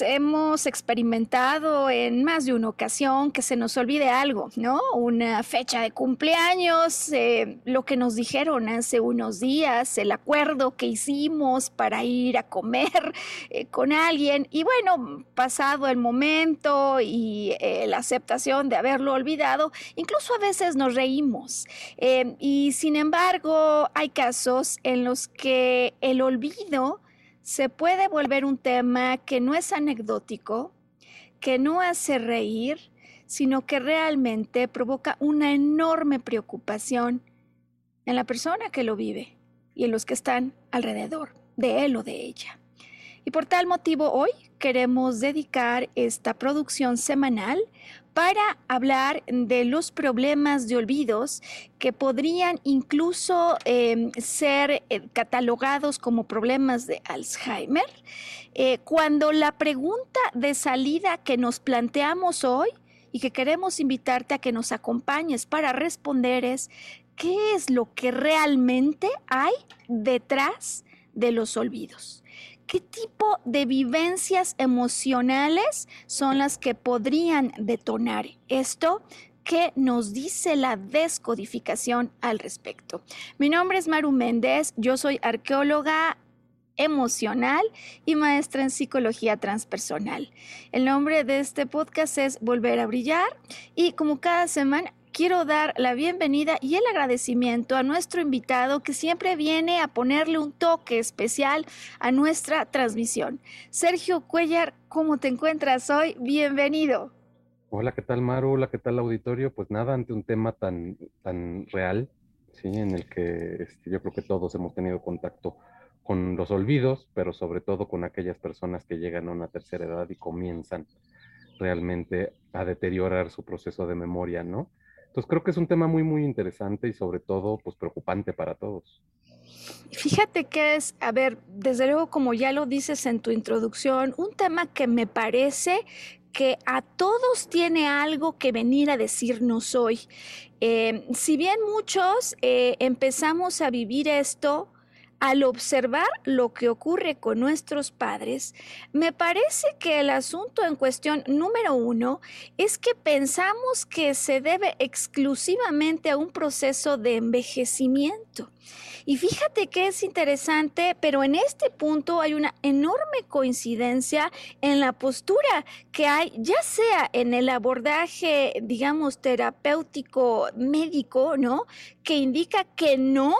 Hemos experimentado en más de una ocasión que se nos olvide algo, ¿no? Una fecha de cumpleaños, eh, lo que nos dijeron hace unos días, el acuerdo que hicimos para ir a comer eh, con alguien y bueno, pasado el momento y eh, la aceptación de haberlo olvidado, incluso a veces nos reímos. y sin embargo, hay casos en los que el olvido se puede volver un tema que no es anecdótico, que no hace reír, sino que realmente provoca una enorme preocupación en la persona que lo vive y en los que están alrededor de él o de ella. Y por tal motivo hoy queremos dedicar esta producción semanal para hablar de los problemas de olvidos que podrían incluso em, ser eh, catalogados como problemas de Alzheimer, eh, cuando la pregunta de salida que nos planteamos hoy y que queremos invitarte a que nos acompañes para responder es, ¿qué es lo que realmente hay detrás de los olvidos? ¿Qué tipo de vivencias emocionales son las que podrían detonar esto? ¿Qué nos dice la descodificación al respecto? Mi nombre es Maru Méndez, yo soy arqueóloga emocional y maestra en psicología transpersonal. El nombre de este podcast es Volver a Brillar y como cada semana quiero dar la bienvenida y el agradecimiento a nuestro invitado que siempre viene a ponerle un toque especial a nuestra transmisión. Sergio Cuellar, ¿cómo te encuentras hoy? Bienvenido. Hola, ¿qué tal Maru? Hola, ¿qué tal auditorio? Pues nada, ante un tema tan, tan real, ¿sí? en el que este, yo creo que todos hemos tenido contacto con los olvidos, pero sobre todo con aquellas personas que llegan a una tercera edad y comienzan realmente a deteriorar su proceso de memoria, ¿no? Entonces creo que es un tema muy, muy interesante y sobre todo, pues preocupante para todos. Fíjate que es, a ver, desde luego, como ya lo dices en tu introducción, un tema que me parece que a todos tiene algo que venir a decirnos hoy. Eh, si bien muchos eh, empezamos a vivir esto, al observar lo que ocurre con nuestros padres, me parece que el asunto en cuestión número uno es que pensamos que se debe exclusivamente a un proceso de envejecimiento. Y fíjate que es interesante, pero en este punto hay una enorme coincidencia en la postura que hay, ya sea en el abordaje, digamos, terapéutico médico, ¿no? Que indica que no,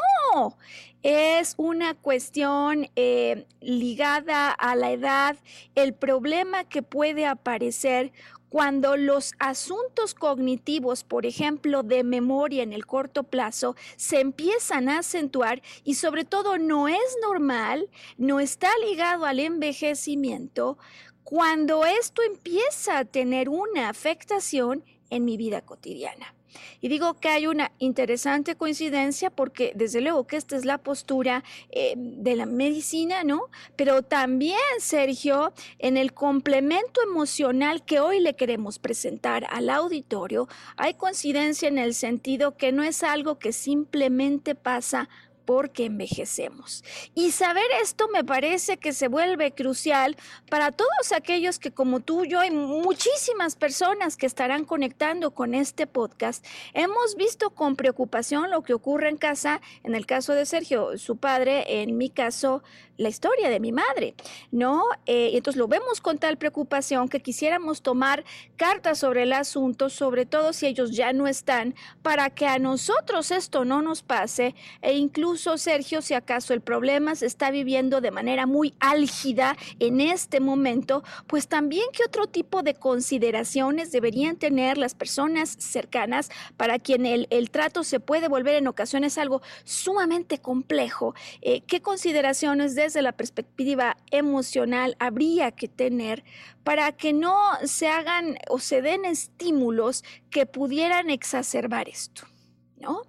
es una cuestión eh, ligada a la edad, el problema que puede aparecer cuando los asuntos cognitivos, por ejemplo, de memoria en el corto plazo, se empiezan a acentuar y sobre todo no es normal, no está ligado al envejecimiento, cuando esto empieza a tener una afectación en mi vida cotidiana. Y digo que hay una interesante coincidencia porque desde luego que esta es la postura eh, de la medicina, ¿no? Pero también, Sergio, en el complemento emocional que hoy le queremos presentar al auditorio, hay coincidencia en el sentido que no es algo que simplemente pasa porque envejecemos. Y saber esto me parece que se vuelve crucial para todos aquellos que como tú, yo y muchísimas personas que estarán conectando con este podcast, hemos visto con preocupación lo que ocurre en casa, en el caso de Sergio, su padre, en mi caso, la historia de mi madre, ¿no? Eh, entonces lo vemos con tal preocupación que quisiéramos tomar cartas sobre el asunto, sobre todo si ellos ya no están, para que a nosotros esto no nos pase e incluso Sergio, si acaso el problema se está viviendo de manera muy álgida en este momento, pues también qué otro tipo de consideraciones deberían tener las personas cercanas para quien el, trato se puede volver en ocasiones algo sumamente complejo. Eh, ¿Qué consideraciones de desde la perspectiva emocional habría que tener para que no se hagan o se den estímulos que pudieran exacerbar esto, ¿no?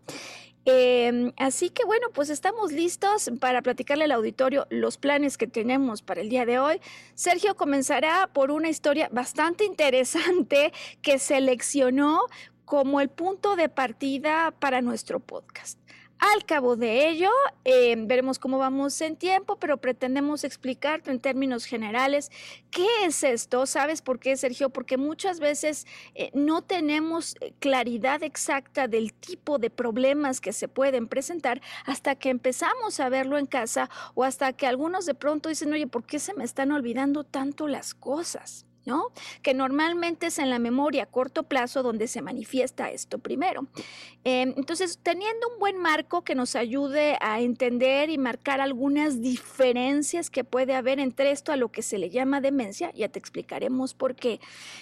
Em, así que bueno, pues estamos listos para platicarle al auditorio los planes que tenemos para el día de hoy. Sergio comenzará por una historia bastante interesante que seleccionó como el punto de partida para nuestro podcast. Al cabo de ello, eh, veremos cómo vamos en tiempo, pero pretendemos explicarte en términos generales qué es esto. ¿Sabes por qué, Sergio? Porque muchas veces eh, no tenemos eh, claridad exacta del tipo de problemas que se pueden presentar hasta que empezamos a verlo en casa o hasta que algunos de pronto dicen, oye, ¿por qué se me están olvidando tanto las cosas? ¿No? Que normalmente es en la memoria a corto plazo donde se manifiesta esto primero. Em, entonces, teniendo un buen marco que nos ayude a entender y marcar algunas diferencias que puede haber entre esto a lo que se le llama demencia, ya te explicaremos por qué,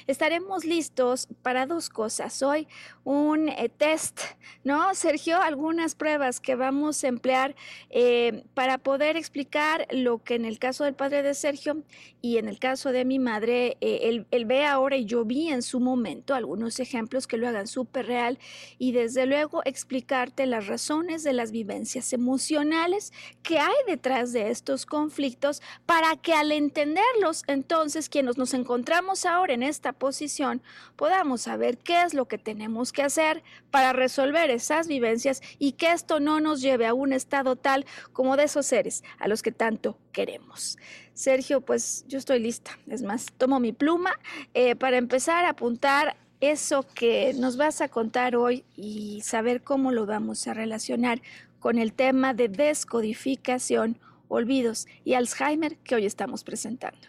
estaremos listos para dos cosas. Hoy un eh, test, ¿no, Sergio? Algunas pruebas que vamos a emplear eh, para poder explicar lo que en el caso del padre de Sergio y en el caso de mi madre, eh, él, ve ahora y yo vi en su momento algunos ejemplos que lo hagan súper real y desde luego explicarte las razones de las vivencias emocionales que hay detrás de estos conflictos para que al entenderlos, entonces quienes nos encontramos ahora en esta posición, podamos saber qué es lo que tenemos que hacer para resolver esas vivencias y que esto no nos lleve a un estado tal como de esos seres a los que tanto queremos. Sergio, pues yo estoy lista. Es más, tomo mi pluma eh, para empezar a apuntar eso que nos vas a contar hoy y saber cómo lo vamos a relacionar con el tema de descodificación, olvidos y Alzheimer que hoy estamos presentando.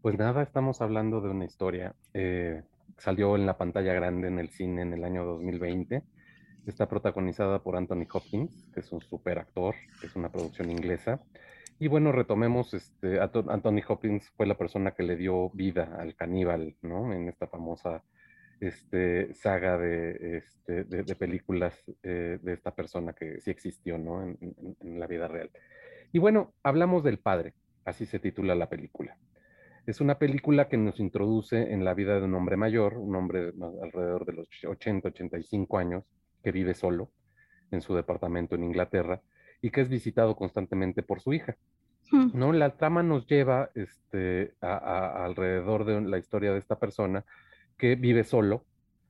Pues nada, estamos hablando de una historia. Eh, salió en la pantalla grande en el cine en el año 2020. Está protagonizada por Anthony Hopkins, que es un super actor, es una producción inglesa. Y bueno, retomemos, este, Anthony Hopkins fue la persona que le dio vida al caníbal, ¿no? En esta famosa este, saga de, este, de, películas eh, de esta persona que sí existió, ¿no? En, en, la vida real. Y bueno, hablamos del padre, así se titula la película. Es una película que nos introduce en la vida de un hombre mayor, un hombre alrededor de los 80, 85 años, que vive solo en su departamento en Inglaterra y que es visitado constantemente por su hija. ¿no? La trama nos lleva este, a, alrededor de la historia de esta persona que vive solo,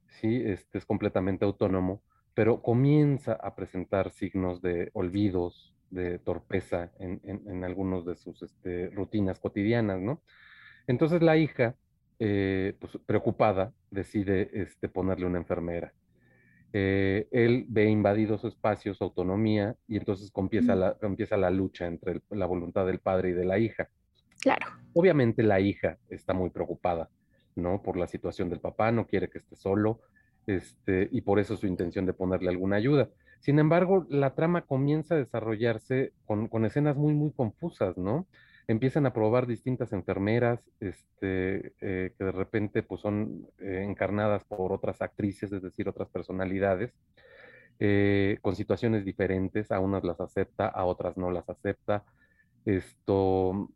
¿sí? este, es completamente autónomo, pero comienza a presentar signos de olvidos, de torpeza en, en, algunos de sus este, rutinas cotidianas, ¿no? Entonces la hija, eh, pues, preocupada, decide este, ponerle una enfermera. Eh, él ve invadido su espacio, su autonomía, y entonces comienza, la, empieza la lucha entre la voluntad del padre y de la hija. Claro. Obviamente la hija está muy preocupada, ¿no? Por la situación del papá, no quiere que esté solo, este, y por eso su intención de ponerle alguna ayuda. Sin embargo, la trama comienza a desarrollarse con, con escenas muy, muy confusas, ¿no? Empiezan a probar distintas enfermeras este, eh, que de repente pues, son eh, encarnadas por otras actrices, es decir, otras personalidades, eh, con situaciones diferentes, a unas las acepta, a otras no las acepta. Esto,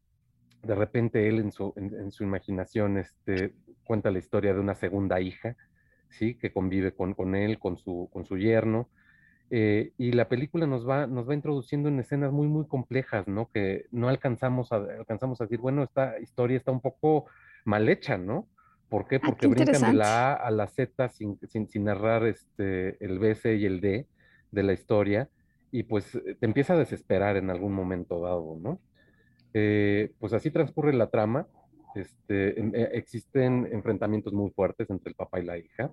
de repente él en su, en, su imaginación este, cuenta la historia de una segunda hija, ¿sí? que convive con, con él, con su, con su yerno, eh, y la película nos va, nos va introduciendo en escenas muy, muy complejas, ¿no? Que no alcanzamos a, alcanzamos a decir, bueno, esta historia está un poco mal hecha, ¿no? ¿Por qué? Ah, Porque brincan de la A a la Z sin, sin, sin narrar este, el B, C y el D de la historia. y pues te empieza a desesperar en algún momento dado, ¿no? Eh, pues así transcurre la trama. Este, eh, existen enfrentamientos muy fuertes entre el papá y la hija,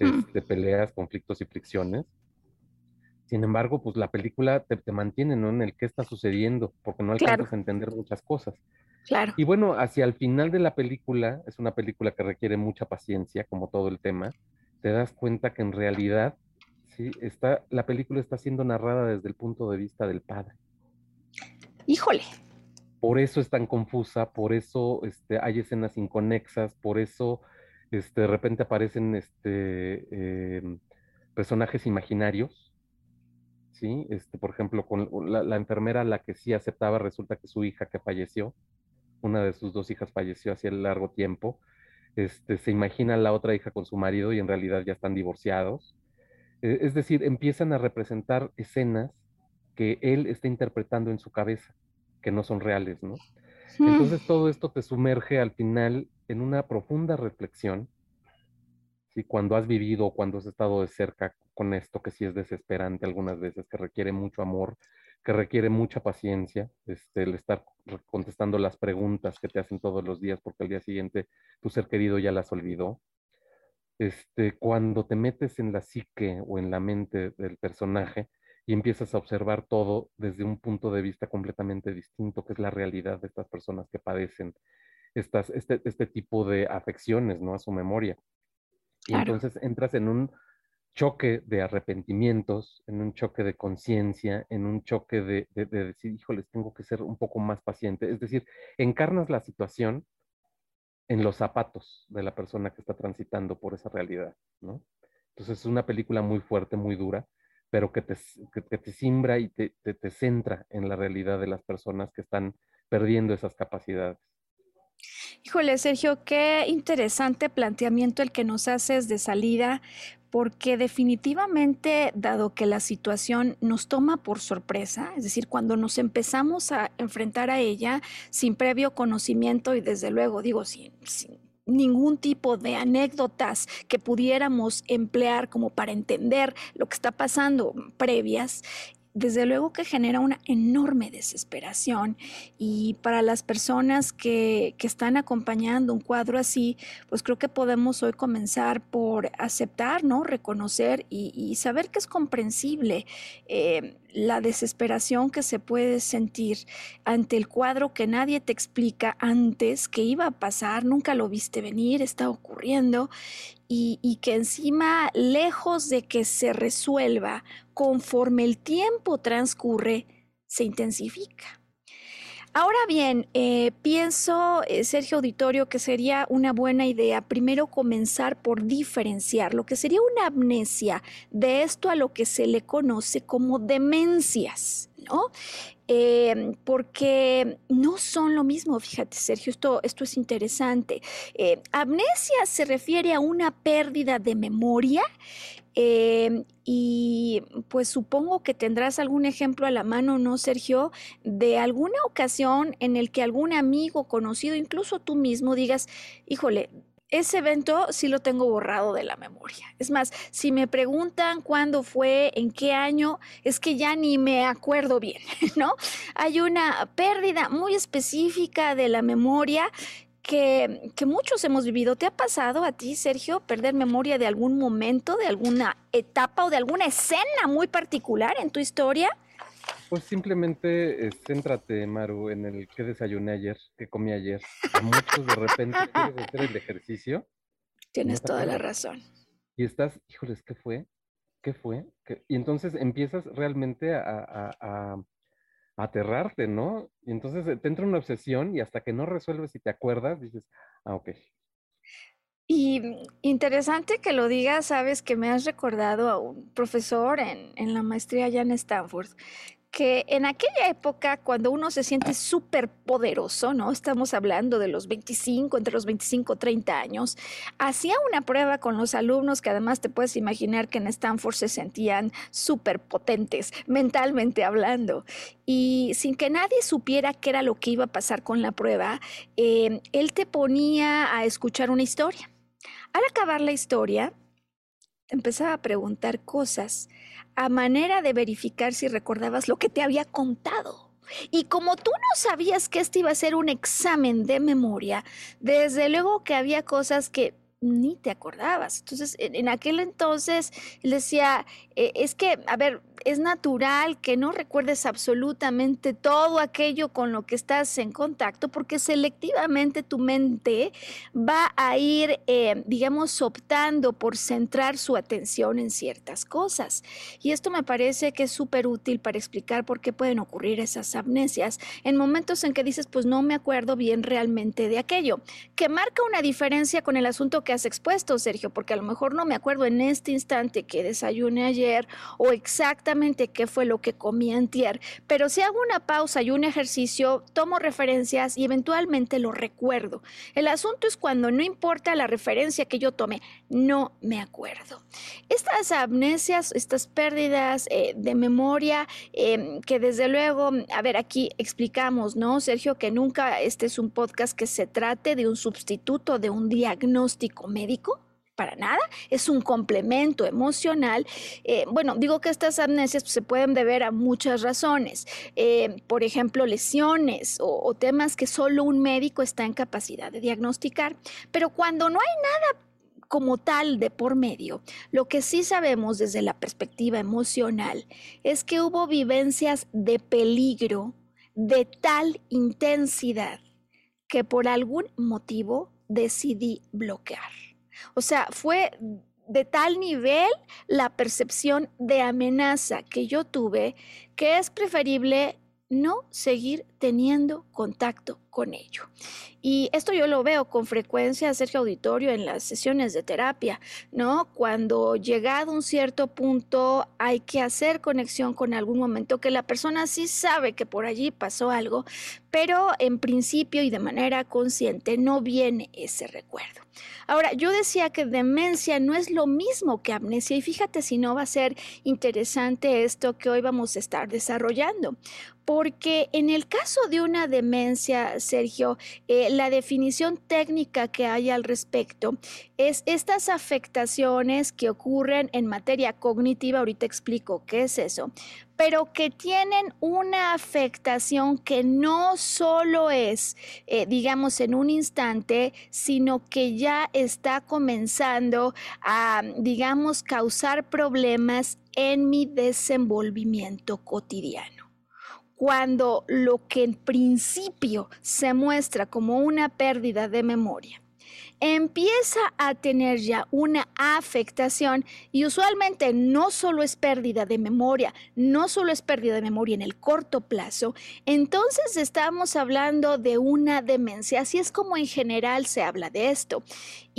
hmm. este, peleas, conflictos y fricciones. Sin embargo, pues la película te, mantiene ¿no? en el qué está sucediendo, porque no alcanzas a entender muchas cosas. Claro. Y bueno, hacia el final de la película, es una película que requiere mucha paciencia, como todo el tema, te das cuenta que en realidad, sí, está, la película está siendo narrada desde el punto de vista del padre. Híjole, por eso es tan confusa, por eso este, hay escenas inconexas, por eso este, de repente aparecen este, em, personajes imaginarios, ¿sí? Este, por ejemplo, con la, enfermera la que sí aceptaba, resulta que su hija que falleció, una de sus dos hijas falleció hace largo tiempo, este, se imagina la otra hija con su marido y en realidad ya están divorciados. E, es decir, empiezan a representar escenas que él está interpretando en su cabeza que no son reales, ¿no? Entonces todo esto te sumerge al final en una profunda reflexión, ¿sí? Cuando has vivido o cuando has estado de cerca con esto que sí es desesperante algunas veces, que requiere mucho amor, que requiere mucha paciencia, este, el estar contestando las preguntas que te hacen todos los días porque al día siguiente tu ser querido ya las olvidó. Este, cuando te metes en la psique o en la mente del personaje, y empiezas a observar todo desde un punto de vista completamente distinto, que es la realidad de estas personas que padecen estas, este, este tipo de afecciones, ¿no? A su memoria. Y entonces entras en un choque de arrepentimientos, en un choque de conciencia, en un choque de, de, de, decir, híjoles, tengo que ser un poco más paciente. Es decir, encarnas la situación en los zapatos de la persona que está transitando por esa realidad, ¿no? Entonces es una película muy fuerte, muy dura, pero que te, que, te simbra y te, te, centra en la realidad de las personas que están perdiendo esas capacidades. Híjole, Sergio, qué interesante planteamiento el que nos haces de salida, porque definitivamente, dado que la situación nos toma por sorpresa, es decir, cuando nos empezamos a enfrentar a ella sin previo conocimiento y desde luego, digo, sin, sin ningún tipo de anécdotas que pudiéramos emplear como para entender lo que está pasando previas, desde luego que genera una enorme desesperación y para las personas que, están acompañando un cuadro así, pues creo que podemos hoy comenzar por aceptar, ¿no? Reconocer y, saber que es comprensible eh, la desesperación que se puede sentir ante el cuadro que nadie te explica antes que iba a pasar, nunca lo viste venir, está ocurriendo y, que encima, lejos de que se resuelva, conforme el tiempo transcurre, se intensifica. Ahora bien, eh, pienso, eh, Sergio Auditorio, que sería una buena idea primero comenzar por diferenciar lo que sería una amnesia de esto a lo que se le conoce como demencias, ¿no? Em, porque no son lo mismo, fíjate Sergio, esto, esto es interesante. Eh, amnesia se refiere a una pérdida de memoria em, y pues supongo que tendrás algún ejemplo a la mano, ¿no, Sergio? De alguna ocasión en el que algún amigo conocido, incluso tú mismo, digas, híjole, ese evento sí lo tengo borrado de la memoria. Es más, si me preguntan cuándo fue, en qué año, es que ya ni me acuerdo bien, ¿no? Hay una pérdida muy específica de la memoria que, que, muchos hemos vivido. ¿Te ha pasado a ti, Sergio, perder memoria de algún momento, de alguna etapa o de alguna escena muy particular en tu historia? Pues simplemente eh, céntrate, Maru, en el que desayuné ayer, que comí ayer. A muchos de repente quieres hacer el ejercicio. Tienes toda la razón. Y estás, híjoles, ¿qué fue? ¿Qué fue? Y entonces empiezas realmente a, a, aterrarte, ¿no? Y entonces eh, te entra una obsesión y hasta que no resuelves y te acuerdas, dices, ah, ok. Y interesante que lo digas, sabes que me has recordado a un profesor en, en la maestría allá en Stanford, que en aquella época, cuando uno se siente súper poderoso, ¿no? Estamos hablando de los 25, entre los 25 y 30 años, hacía una prueba con los alumnos que además te puedes imaginar que en Stanford se sentían súper potentes, mentalmente hablando. Y sin que nadie supiera qué era lo que iba a pasar con la prueba, eh, él te ponía a escuchar una historia. Al acabar la historia, empezaba a preguntar cosas a manera de verificar si recordabas lo que te había contado. Y como tú no sabías que este iba a ser un examen de memoria, desde luego que había cosas que ni te acordabas. Entonces, en, aquel entonces, él decía, eh, es que, a ver, es natural que no recuerdes absolutamente todo aquello con lo que estás en contacto, porque selectivamente tu mente va a ir, eh, digamos, optando por centrar su atención en ciertas cosas. Y esto me parece que es súper útil para explicar por qué pueden ocurrir esas amnesias en momentos en que dices, pues no me acuerdo bien realmente de aquello, que marca una diferencia con el asunto que has expuesto, Sergio, porque a lo mejor no me acuerdo en este instante que desayuné ayer o exactamente qué fue lo que comí antier, pero si hago una pausa y un ejercicio, tomo referencias y eventualmente lo recuerdo. El asunto es cuando no importa la referencia que yo tome, no me acuerdo. Estas amnesias, estas pérdidas eh, de memoria, em, que desde luego, a ver, aquí explicamos, ¿no, Sergio? Que nunca este es un podcast que se trate de un sustituto de un diagnóstico médico para nada, es un complemento emocional. Eh, bueno, digo que estas amnesias pues, se pueden deber a muchas razones, eh, por ejemplo, lesiones o, o temas que solo un médico está en capacidad de diagnosticar, pero cuando no hay nada como tal de por medio, lo que sí sabemos desde la perspectiva emocional es que hubo vivencias de peligro de tal intensidad que por algún motivo decidí bloquear. O sea, fue de tal nivel la percepción de amenaza que yo tuve que es preferible no seguir teniendo contacto con ello. Y esto yo lo veo con frecuencia, Sergio Auditorio, en las sesiones de terapia, ¿no? Cuando llegado un cierto punto hay que hacer conexión con algún momento que la persona sí sabe que por allí pasó algo, pero en principio y de manera consciente no viene ese recuerdo. Ahora, yo decía que demencia no es lo mismo que amnesia y fíjate si no va a ser interesante esto que hoy vamos a estar desarrollando, porque en el caso de una demencia, Sergio, eh, la definición técnica que hay al respecto es estas afectaciones que ocurren en materia cognitiva, ahorita explico qué es eso, pero que tienen una afectación que no solo es, eh, digamos, en un instante, sino que ya está comenzando a, digamos, causar problemas en mi desenvolvimiento cotidiano. Cuando lo que en principio se muestra como una pérdida de memoria empieza a tener ya una afectación y usualmente no solo es pérdida de memoria, no solo es pérdida de memoria en el corto plazo, entonces estamos hablando de una demencia, así es como en general se habla de esto.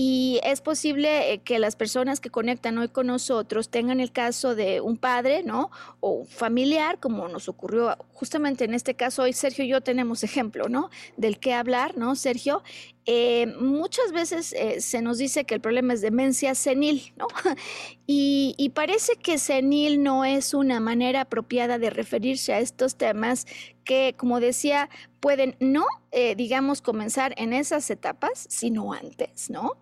Y es posible eh, que las personas que conectan hoy con nosotros tengan el caso de un padre, ¿no? O un familiar, como nos ocurrió justamente en este caso hoy, Sergio y yo tenemos ejemplo, ¿no? Del que hablar, ¿no, Sergio? Eh, muchas veces eh, se nos dice que el problema es demencia senil, ¿no? Y, y, parece que senil no es una manera apropiada de referirse a estos temas que, como decía, pueden no, digamos, comenzar en esas etapas, sino antes, ¿no?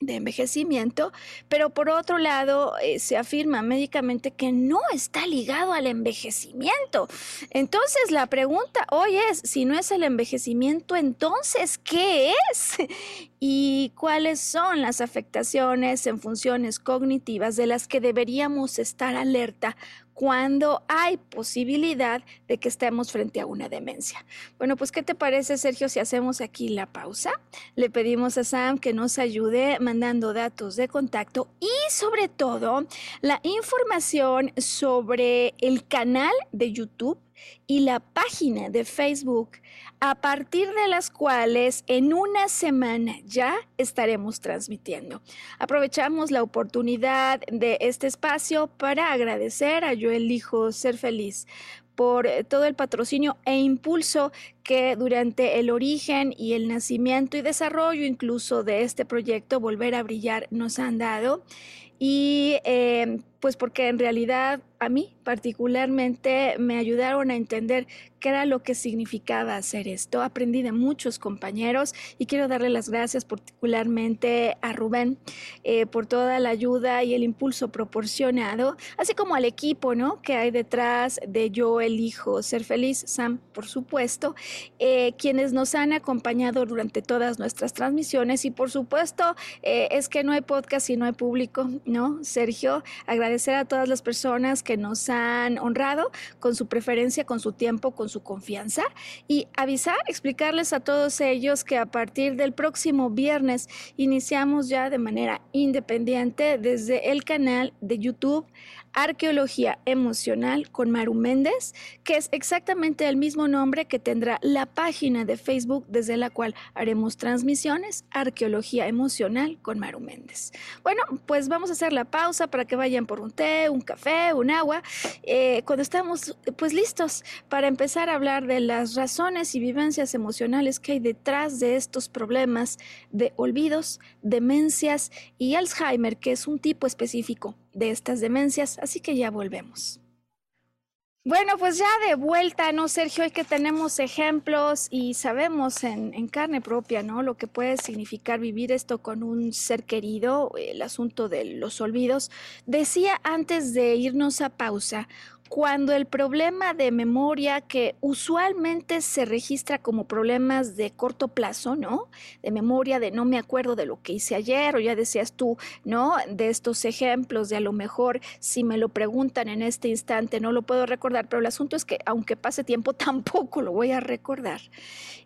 De envejecimiento, pero por otro lado eh, se afirma médicamente que no está ligado al envejecimiento. Entonces la pregunta hoy es, si no es el envejecimiento, entonces, ¿qué es? ¿Y cuáles son las afectaciones en funciones cognitivas de las que deberíamos estar alerta cuando hay posibilidad de que estemos frente a una demencia. Bueno, pues ¿qué te parece, Sergio, si hacemos aquí la pausa? Le pedimos a Sam que nos ayude mandando datos de contacto y sobre todo la información sobre el canal de YouTube y la página de Facebook, a partir de las cuales en una semana ya estaremos transmitiendo. Aprovechamos la oportunidad de este espacio para agradecer a Yo Elijo Ser Feliz por todo el patrocinio e impulso que durante el origen y el nacimiento y desarrollo incluso de este proyecto Volver a Brillar nos han dado. Y eh, pues porque en realidad a mí particularmente me ayudaron a entender qué era lo que significaba hacer esto. Aprendí de muchos compañeros y quiero darle las gracias particularmente a Rubén eh, por toda la ayuda y el impulso proporcionado, así como al equipo ¿no? que hay detrás de Yo Elijo Ser Feliz, Sam, por supuesto, eh, quienes nos han acompañado durante todas nuestras transmisiones y por supuesto eh, es que no hay podcast y no hay público, ¿no? Sergio, agradecer a todas las personas que nos han honrado con su preferencia, con su tiempo, con su confianza y avisar, explicarles a todos ellos que a partir del próximo viernes iniciamos ya de manera independiente desde el canal de YouTube Arqueología Emocional con Maru Méndez, que es exactamente el mismo nombre que tendrá la página de Facebook desde la cual haremos transmisiones, Arqueología Emocional con Maru Méndez. Bueno, pues vamos a hacer la pausa para que vayan por un té, un café, un agua, eh, cuando estamos pues listos para empezar a hablar de las razones y vivencias emocionales que hay detrás de estos problemas de olvidos, demencias y Alzheimer, que es un tipo específico de estas demencias, así que ya volvemos. Bueno, pues ya de vuelta, ¿no, Sergio? Hay que tenemos ejemplos y sabemos en, en, carne propia, ¿no? Lo que puede significar vivir esto con un ser querido, el asunto de los olvidos. Decía antes de irnos a pausa, cuando el problema de memoria que usualmente se registra como problemas de corto plazo, ¿no? De memoria de no me acuerdo de lo que hice ayer o ya decías tú, ¿no? De estos ejemplos de a lo mejor si me lo preguntan en este instante no lo puedo recordar, pero el asunto es que aunque pase tiempo tampoco lo voy a recordar.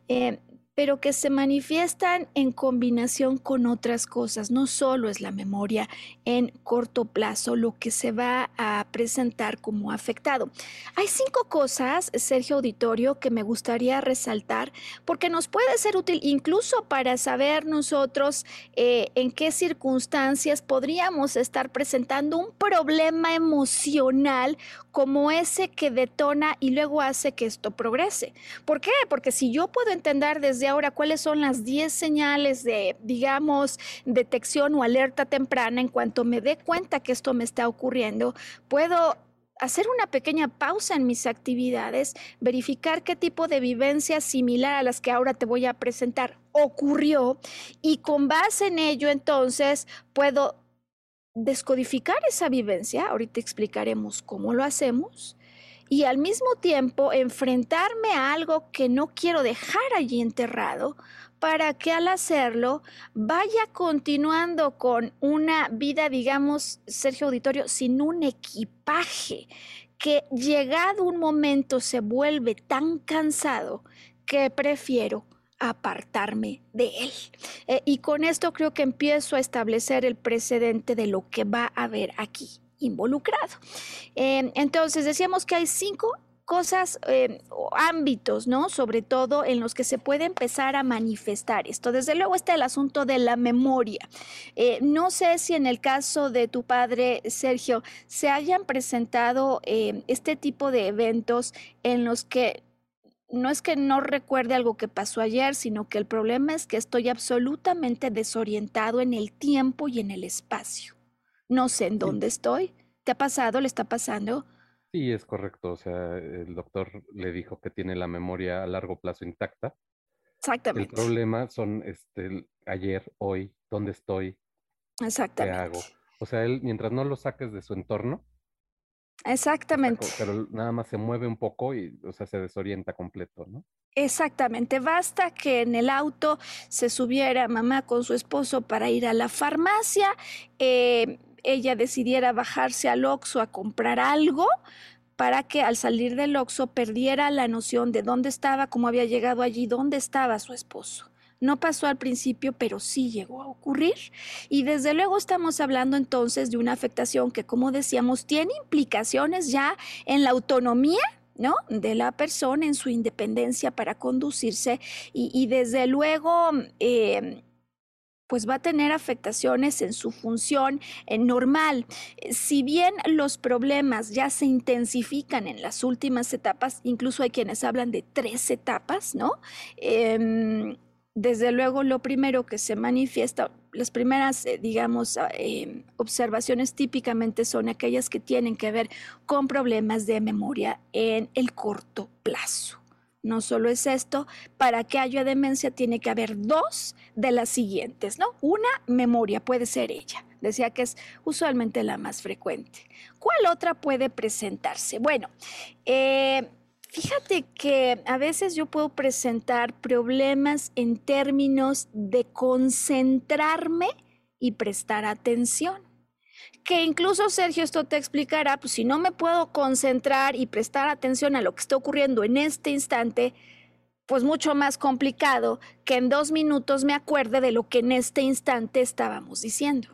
Eh, pero que se manifiestan en combinación con otras cosas. No solo es la memoria en corto plazo lo que se va a presentar como afectado. Hay cinco cosas, Sergio Auditorio, que me gustaría resaltar porque nos puede ser útil incluso para saber nosotros eh, en qué circunstancias podríamos estar presentando un problema emocional como ese que detona y luego hace que esto progrese. ¿Por qué? Porque si yo puedo entender desde ahora cuáles son las 10 señales de, digamos, detección o alerta temprana en cuanto me dé cuenta que esto me está ocurriendo, puedo hacer una pequeña pausa en mis actividades, verificar qué tipo de vivencia similar a las que ahora te voy a presentar ocurrió y con base en ello entonces puedo descodificar esa vivencia, ahorita explicaremos cómo lo hacemos, y al mismo tiempo enfrentarme a algo que no quiero dejar allí enterrado para que al hacerlo vaya continuando con una vida, digamos, Sergio Auditorio, sin un equipaje que llegado un momento se vuelve tan cansado que prefiero apartarme de él. Eh, y con esto creo que empiezo a establecer el precedente de lo que va a haber aquí involucrado. Eh, entonces, decíamos que hay cinco cosas eh, o ámbitos, ¿no? Sobre todo en los que se puede empezar a manifestar esto. Desde luego está el asunto de la memoria. no sé si en el caso de tu padre, Sergio, se hayan presentado este tipo de eventos en los que no es que no recuerde algo que pasó ayer, sino que el problema es que estoy absolutamente desorientado en el tiempo y en el espacio. No sé en dónde estoy. ¿Te ha pasado? ¿Le está pasando? Sí, es correcto. O sea, el doctor le dijo que tiene la memoria a largo plazo intacta. Exactamente. El problema son este, ayer, hoy, dónde estoy, Exactamente. qué hago. O sea, él, mientras no lo saques de su entorno, Exactamente. Pero nada más se mueve un poco y, o sea, se desorienta completo, ¿no? Exactamente. Basta que en el auto se subiera mamá con su esposo para ir a la farmacia, eh, ella decidiera bajarse al Oxxo a comprar algo para que al salir del Oxxo perdiera la noción de dónde estaba, cómo había llegado allí, dónde estaba su esposo. No pasó al principio, pero sí llegó a ocurrir. Y desde luego estamos hablando entonces de una afectación que, como decíamos, tiene implicaciones ya en la autonomía ¿no? de la persona en su independencia para conducirse y, desde luego em, pues va a tener afectaciones en su función normal. Si bien los problemas ya se intensifican en las últimas etapas, incluso hay quienes hablan de tres etapas, ¿no? Em, desde luego lo primero que se manifiesta, las primeras, eh, digamos, ah, em, observaciones típicamente son aquellas que tienen que ver con problemas de memoria en el corto plazo. No solo es esto, para que haya demencia tiene que haber dos de las siguientes, ¿no? Una, memoria, puede ser ella. Decía que es usualmente la más frecuente. ¿Cuál otra puede presentarse? Bueno, eh, Fíjate que a veces yo puedo presentar problemas en términos de concentrarme y prestar atención. Que incluso Sergio esto te explicará, pues si no me puedo concentrar y prestar atención a lo que está ocurriendo en este instante, pues mucho más complicado que en dos minutos me acuerde de lo que en este instante estábamos diciendo.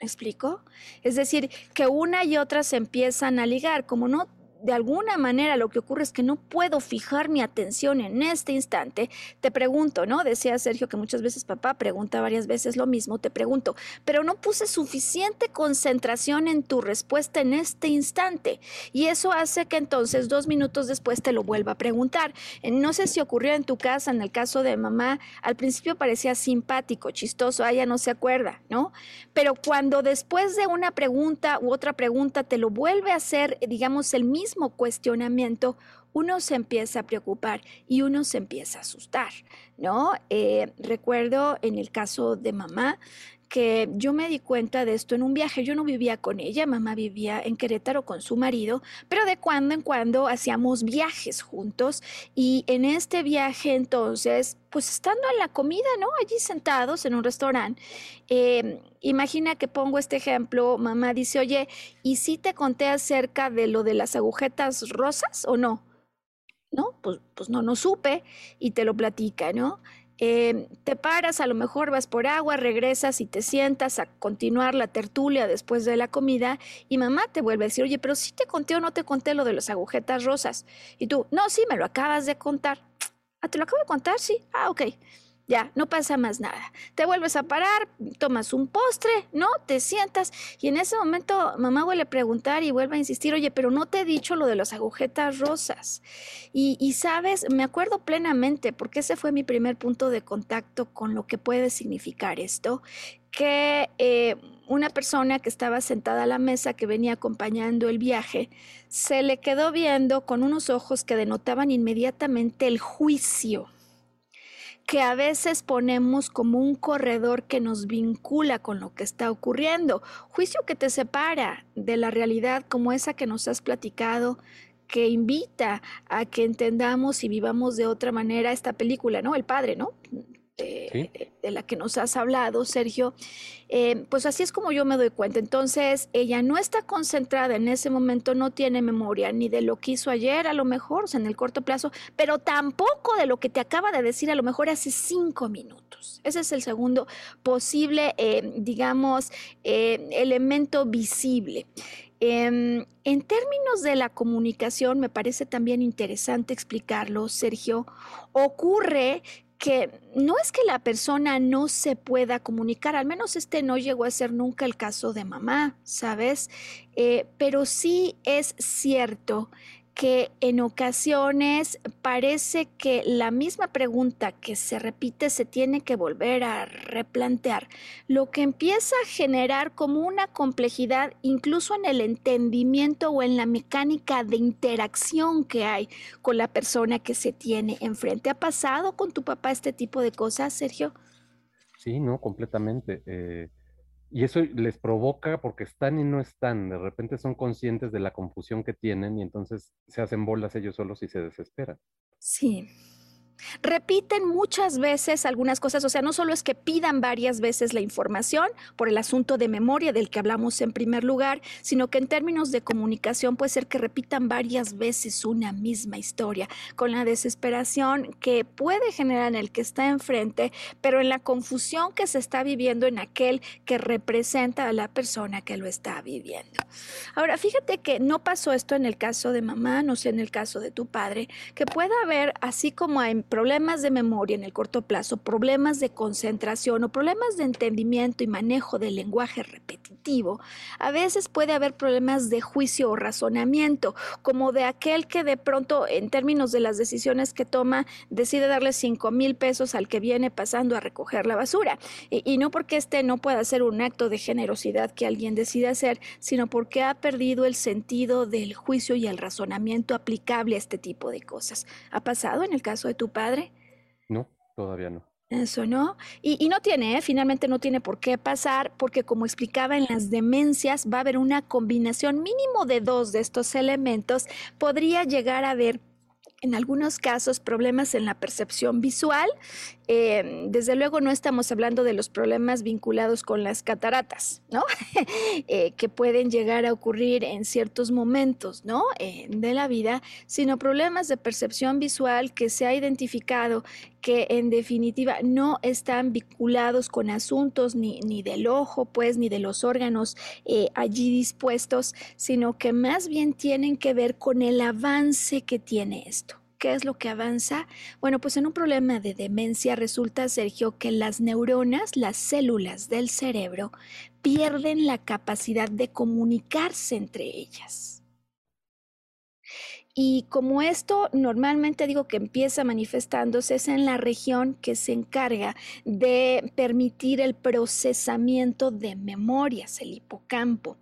¿Me explico? Es decir, que una y otra se empiezan a ligar, como no de alguna manera lo que ocurre es que no puedo fijar mi atención en este instante, te pregunto, ¿no? Decía Sergio que muchas veces papá pregunta varias veces lo mismo, te pregunto, pero no puse suficiente concentración en tu respuesta en este instante y eso hace que entonces dos minutos después te lo vuelva a preguntar. Eh, no sé si ocurrió en tu casa, en el caso de mamá, al principio parecía simpático, chistoso, ella no se acuerda, ¿no? Pero cuando después de una pregunta u otra pregunta te lo vuelve a hacer, digamos, el mismo cuestionamiento, uno se empieza a preocupar y uno se empieza a asustar, ¿no? Eh, recuerdo en el caso de mamá, que yo me di cuenta de esto en un viaje. Yo no vivía con ella, mamá vivía en Querétaro con su marido, pero de cuando en cuando hacíamos viajes juntos y en este viaje entonces, pues estando en la comida, ¿no? Allí sentados en un restaurante, em, imagina que pongo este ejemplo, mamá dice, oye, ¿y si te conté acerca de lo de las agujetas rosas o no? ¿No? Pues, pues no, no supe y te lo platica, ¿no? Em, te paras, a lo mejor vas por agua, regresas y te sientas a continuar la tertulia después de la comida y mamá te vuelve a decir, oye, pero si te conté o no te conté lo de las agujetas rosas. Y tú, no, sí, me lo acabas de contar. Ah, ¿te lo acabo de contar? Sí. Ah, ok. Ya, no pasa más nada. Te vuelves a parar, tomas un postre, ¿no? Te sientas y en ese momento mamá vuelve a preguntar y vuelve a insistir, oye, pero no te he dicho lo de las agujetas rosas. Y, sabes, me acuerdo plenamente, porque ese fue mi primer punto de contacto con lo que puede significar esto, que eh, una persona que estaba sentada a la mesa, que venía acompañando el viaje, se le quedó viendo con unos ojos que denotaban inmediatamente el juicio que a veces ponemos como un corredor que nos vincula con lo que está ocurriendo, juicio que te separa de la realidad como esa que nos has platicado, que invita a que entendamos y vivamos de otra manera esta película, ¿no? El padre, ¿no? De, la que nos has hablado, Sergio, eh, pues así es como yo me doy cuenta. Entonces, ella no está concentrada en ese momento, no tiene memoria ni de lo que hizo ayer, a lo mejor, en el corto plazo, pero tampoco de lo que te acaba de decir, a lo mejor hace cinco minutos. Ese es el segundo posible, eh, digamos, eh, elemento visible. Em, en términos de la comunicación, me parece también interesante explicarlo, Sergio, ocurre que no es que la persona no se pueda comunicar, al menos este no llegó a ser nunca el caso de mamá, ¿sabes? Eh, pero sí es cierto que en ocasiones parece que la misma pregunta que se repite se tiene que volver a replantear, lo que empieza a generar como una complejidad incluso en el entendimiento o en la mecánica de interacción que hay con la persona que se tiene enfrente. ¿Ha pasado con tu papá este tipo de cosas, Sergio? Sí, no, completamente. Eh, y eso les provoca porque están y no están. De repente son conscientes de la confusión que tienen y entonces se hacen bolas ellos solos y se desesperan. Sí. Repiten muchas veces algunas cosas, o sea, no solo es que pidan varias veces la información por el asunto de memoria del que hablamos en primer lugar, sino que en términos de comunicación puede ser que repitan varias veces una misma historia, con la desesperación que puede generar en el que está enfrente, pero en la confusión que se está viviendo en aquel que representa a la persona que lo está viviendo. Ahora, fíjate que no pasó esto en el caso de mamá, no sé en el caso de tu padre, que pueda haber, así como problemas de memoria en el corto plazo, problemas de concentración o problemas de entendimiento y manejo del lenguaje repetitivo, a veces puede haber problemas de juicio o razonamiento, como de aquel que de pronto, en términos de las decisiones que toma, decide darle 5 mil pesos al que viene pasando a recoger la basura. Y, no porque este no pueda ser un acto de generosidad que alguien decide hacer, sino porque ha perdido el sentido del juicio y el razonamiento aplicable a este tipo de cosas. ¿Ha pasado en el caso de tu padre? No, todavía no. Eso no. Y, no tiene, ¿eh? finalmente no tiene por qué pasar, porque como explicaba en las demencias, va a haber una combinación mínimo de dos de estos elementos. Podría llegar a haber en algunos casos problemas en la percepción visual. Eh, desde luego no estamos hablando de los problemas vinculados con las cataratas, ¿no? Eh, que pueden llegar a ocurrir en ciertos momentos, ¿no? Eh, de la vida, sino problemas de percepción visual que se ha identificado que en definitiva no están vinculados con asuntos ni, ni del ojo, pues, ni de los órganos allí dispuestos, sino que más bien tienen que ver con el avance que tiene esto. ¿Qué es lo que avanza? Bueno, pues en un problema de demencia resulta, Sergio, que las neuronas, las células del cerebro, pierden la capacidad de comunicarse entre ellas. Y como esto normalmente digo que empieza manifestándose es en la región que se encarga de permitir el procesamiento de memorias, el hipocampo.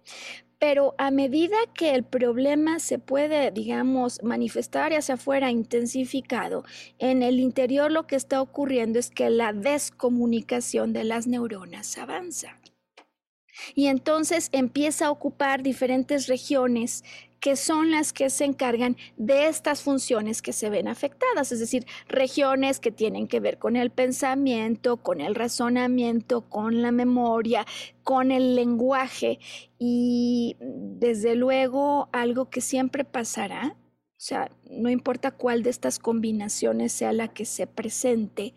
Pero a medida que el problema se puede, digamos, manifestar hacia afuera, intensificado, en el interior lo que está ocurriendo es que la descomunicación de las neuronas avanza. Y entonces empieza a ocupar diferentes regiones que son las que se encargan de estas funciones que se ven afectadas, es decir, regiones que tienen que ver con el pensamiento, con el razonamiento, con la memoria, con el lenguaje. Y desde luego algo que siempre pasará, o sea, no importa cuál de estas combinaciones sea la que se presente,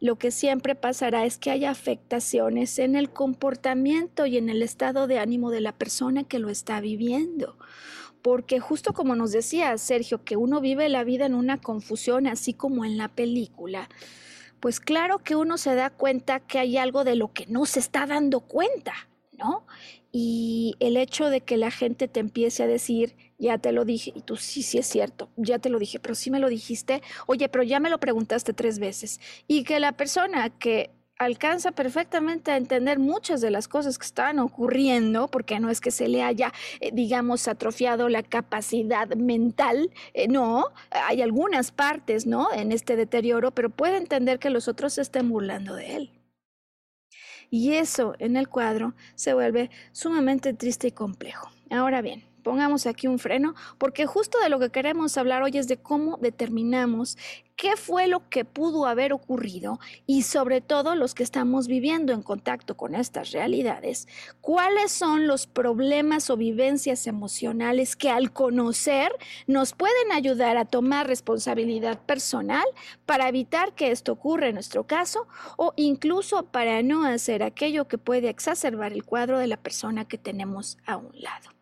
lo que siempre pasará es que haya afectaciones en el comportamiento y en el estado de ánimo de la persona que lo está viviendo porque justo como nos decía Sergio, que uno vive la vida en una confusión, así como en la película, pues claro que uno se da cuenta que hay algo de lo que no se está dando cuenta, ¿no? Y el hecho de que la gente te empiece a decir, ya te lo dije, y tú sí, sí es cierto, ya te lo dije, pero sí me lo dijiste, oye, pero ya me lo preguntaste tres veces, y que la persona que alcanza perfectamente a entender muchas de las cosas que están ocurriendo, porque no es que se le haya, eh, digamos, atrofiado la capacidad mental, eh, no, hay algunas partes, ¿no? En este deterioro, pero puede entender que los otros se estén burlando de él. Y eso en el cuadro se vuelve sumamente triste y complejo. Ahora bien, pongamos aquí un freno, porque justo de lo que queremos hablar hoy es de cómo determinamos qué fue lo que pudo haber ocurrido y sobre todo los que estamos viviendo en contacto con estas realidades, cuáles son los problemas o vivencias emocionales que al conocer nos pueden ayudar a tomar responsabilidad personal para evitar que esto ocurra en nuestro caso o incluso para no hacer aquello que puede exacerbar el cuadro de la persona que tenemos a un lado.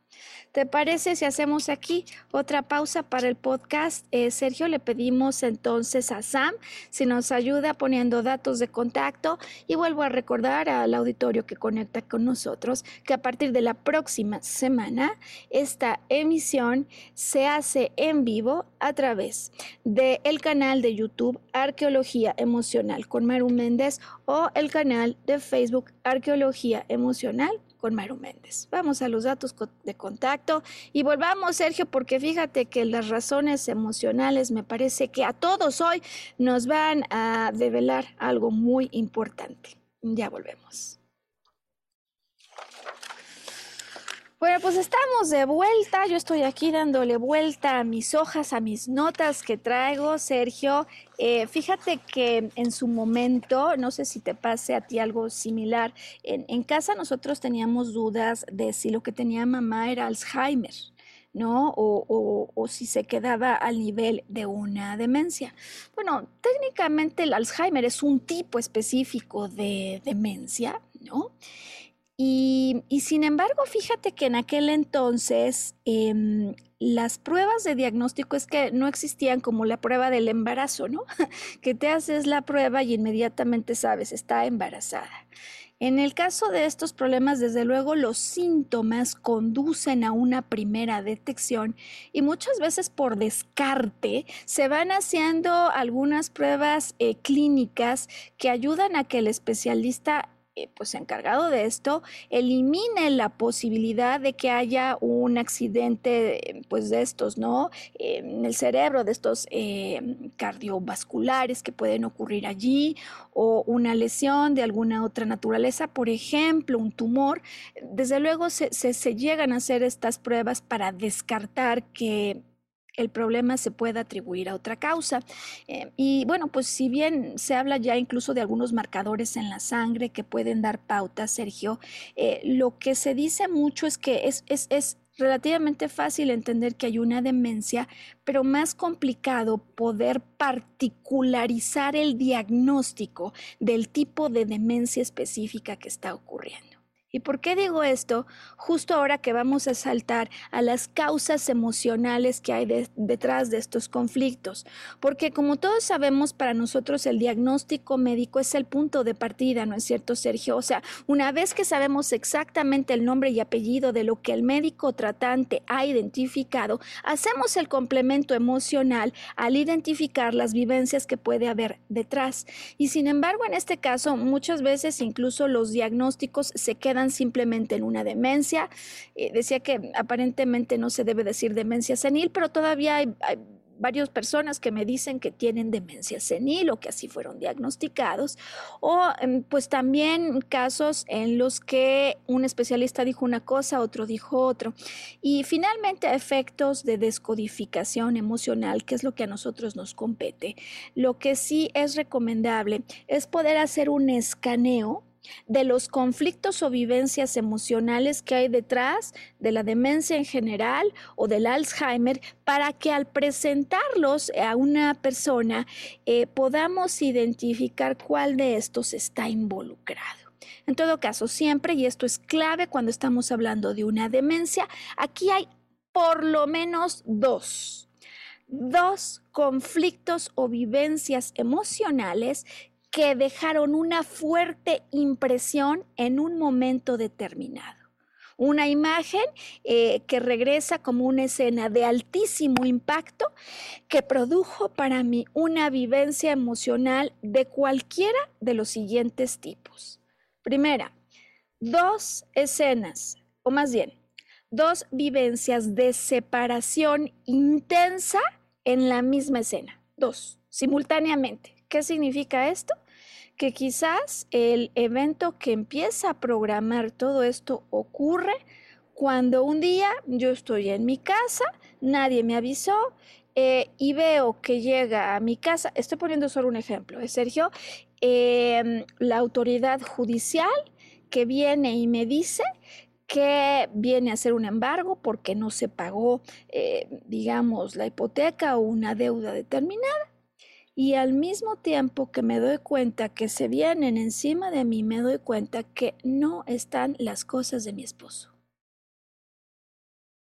¿Te parece si hacemos aquí otra pausa para el podcast? Eh, Sergio, le pedimos entonces a Sam si nos ayuda poniendo datos de contacto y vuelvo a recordar al auditorio que conecta con nosotros que a partir de la próxima semana esta emisión se hace en vivo a través del canal de YouTube Arqueología Emocional con Maru Méndez o el canal de Facebook Arqueología Emocional con Maru Méndez. Vamos a los datos de contacto y volvamos, Sergio, porque fíjate que las razones emocionales me parece que a todos hoy nos van a develar algo muy importante. Ya volvemos. Bueno, pues estamos de vuelta. Yo estoy aquí dándole vuelta a mis hojas, a mis notas que traigo, Sergio. Eh, fíjate que en su momento, no sé si te pase a ti algo similar, en, casa nosotros teníamos dudas de si lo que tenía mamá era Alzheimer. ¿no? O, o, si se quedaba al nivel de una demencia. Bueno, técnicamente el Alzheimer es un tipo específico de demencia, ¿no? Y, sin embargo, fíjate que en aquel entonces em, las pruebas de diagnóstico es que no existían como la prueba del embarazo, ¿no? que te haces la prueba y inmediatamente sabes, está embarazada. En el caso de estos problemas, desde luego, los síntomas conducen a una primera detección y muchas veces por descarte se van haciendo algunas pruebas eh, clínicas que ayudan a que el especialista pues encargado de esto elimine la posibilidad de que haya un accidente pues de estos, ¿no? en el cerebro, de estos eh, cardiovasculares que pueden ocurrir allí o una lesión de alguna otra naturaleza, por ejemplo, un tumor. Desde luego se, se llegan a hacer estas pruebas para descartar que el problema se pueda atribuir a otra causa. Eh, y bueno, pues si bien se habla ya incluso de algunos marcadores en la sangre que pueden dar pauta, Sergio, eh, lo que se dice mucho es que es, es, es relativamente fácil entender que hay una demencia, pero más complicado poder particularizar el diagnóstico del tipo de demencia específica que está ocurriendo. ¿Y por qué digo esto? Justo ahora que vamos a saltar a las causas emocionales que hay detrás de estos conflictos. Porque como todos sabemos, para nosotros el diagnóstico médico es el punto de partida, ¿no es cierto, Sergio? O sea, una vez que sabemos exactamente el nombre y apellido de lo que el médico tratante ha identificado, hacemos el complemento emocional al identificar las vivencias que puede haber detrás. Y sin embargo, en este caso, muchas veces incluso los diagnósticos se quedan simplemente en una demencia. Eh, decía que aparentemente no se debe decir demencia senil, pero todavía hay, varias personas que me dicen que tienen demencia senil o que así fueron diagnosticados, o em, pues también casos en los que un especialista dijo una cosa, otro dijo otro, y finalmente efectos de descodificación emocional, que es lo que a nosotros nos compete. Lo que sí es recomendable es poder hacer un escaneo de los conflictos o vivencias emocionales que hay detrás de la demencia en general o del Alzheimer para que al presentarlos a una persona eh, podamos identificar cuál de estos está involucrado. En todo caso, siempre, y esto es clave cuando estamos hablando de una demencia, aquí hay por lo menos dos dos conflictos o vivencias emocionales que dejaron una fuerte impresión en un momento determinado. Una imagen eh, que regresa como una escena de altísimo impacto que produjo para mí una vivencia emocional de cualquiera de los siguientes tipos. Primera, dos escenas, o más bien, dos vivencias de separación intensa en la misma escena. Dos, simultáneamente. ¿Qué significa esto? Que quizás el evento que empieza a programar todo esto ocurre cuando un día yo estoy en mi casa, nadie me avisó eh, y veo que llega a mi casa, estoy poniendo solo un ejemplo, ¿eh, Sergio? Em, la autoridad judicial que viene y me dice que viene a hacer un embargo porque no se pagó, eh, digamos, la hipoteca o una deuda determinada y al mismo tiempo que me doy cuenta que se vienen encima de mí, me doy cuenta que no están las cosas de mi esposo.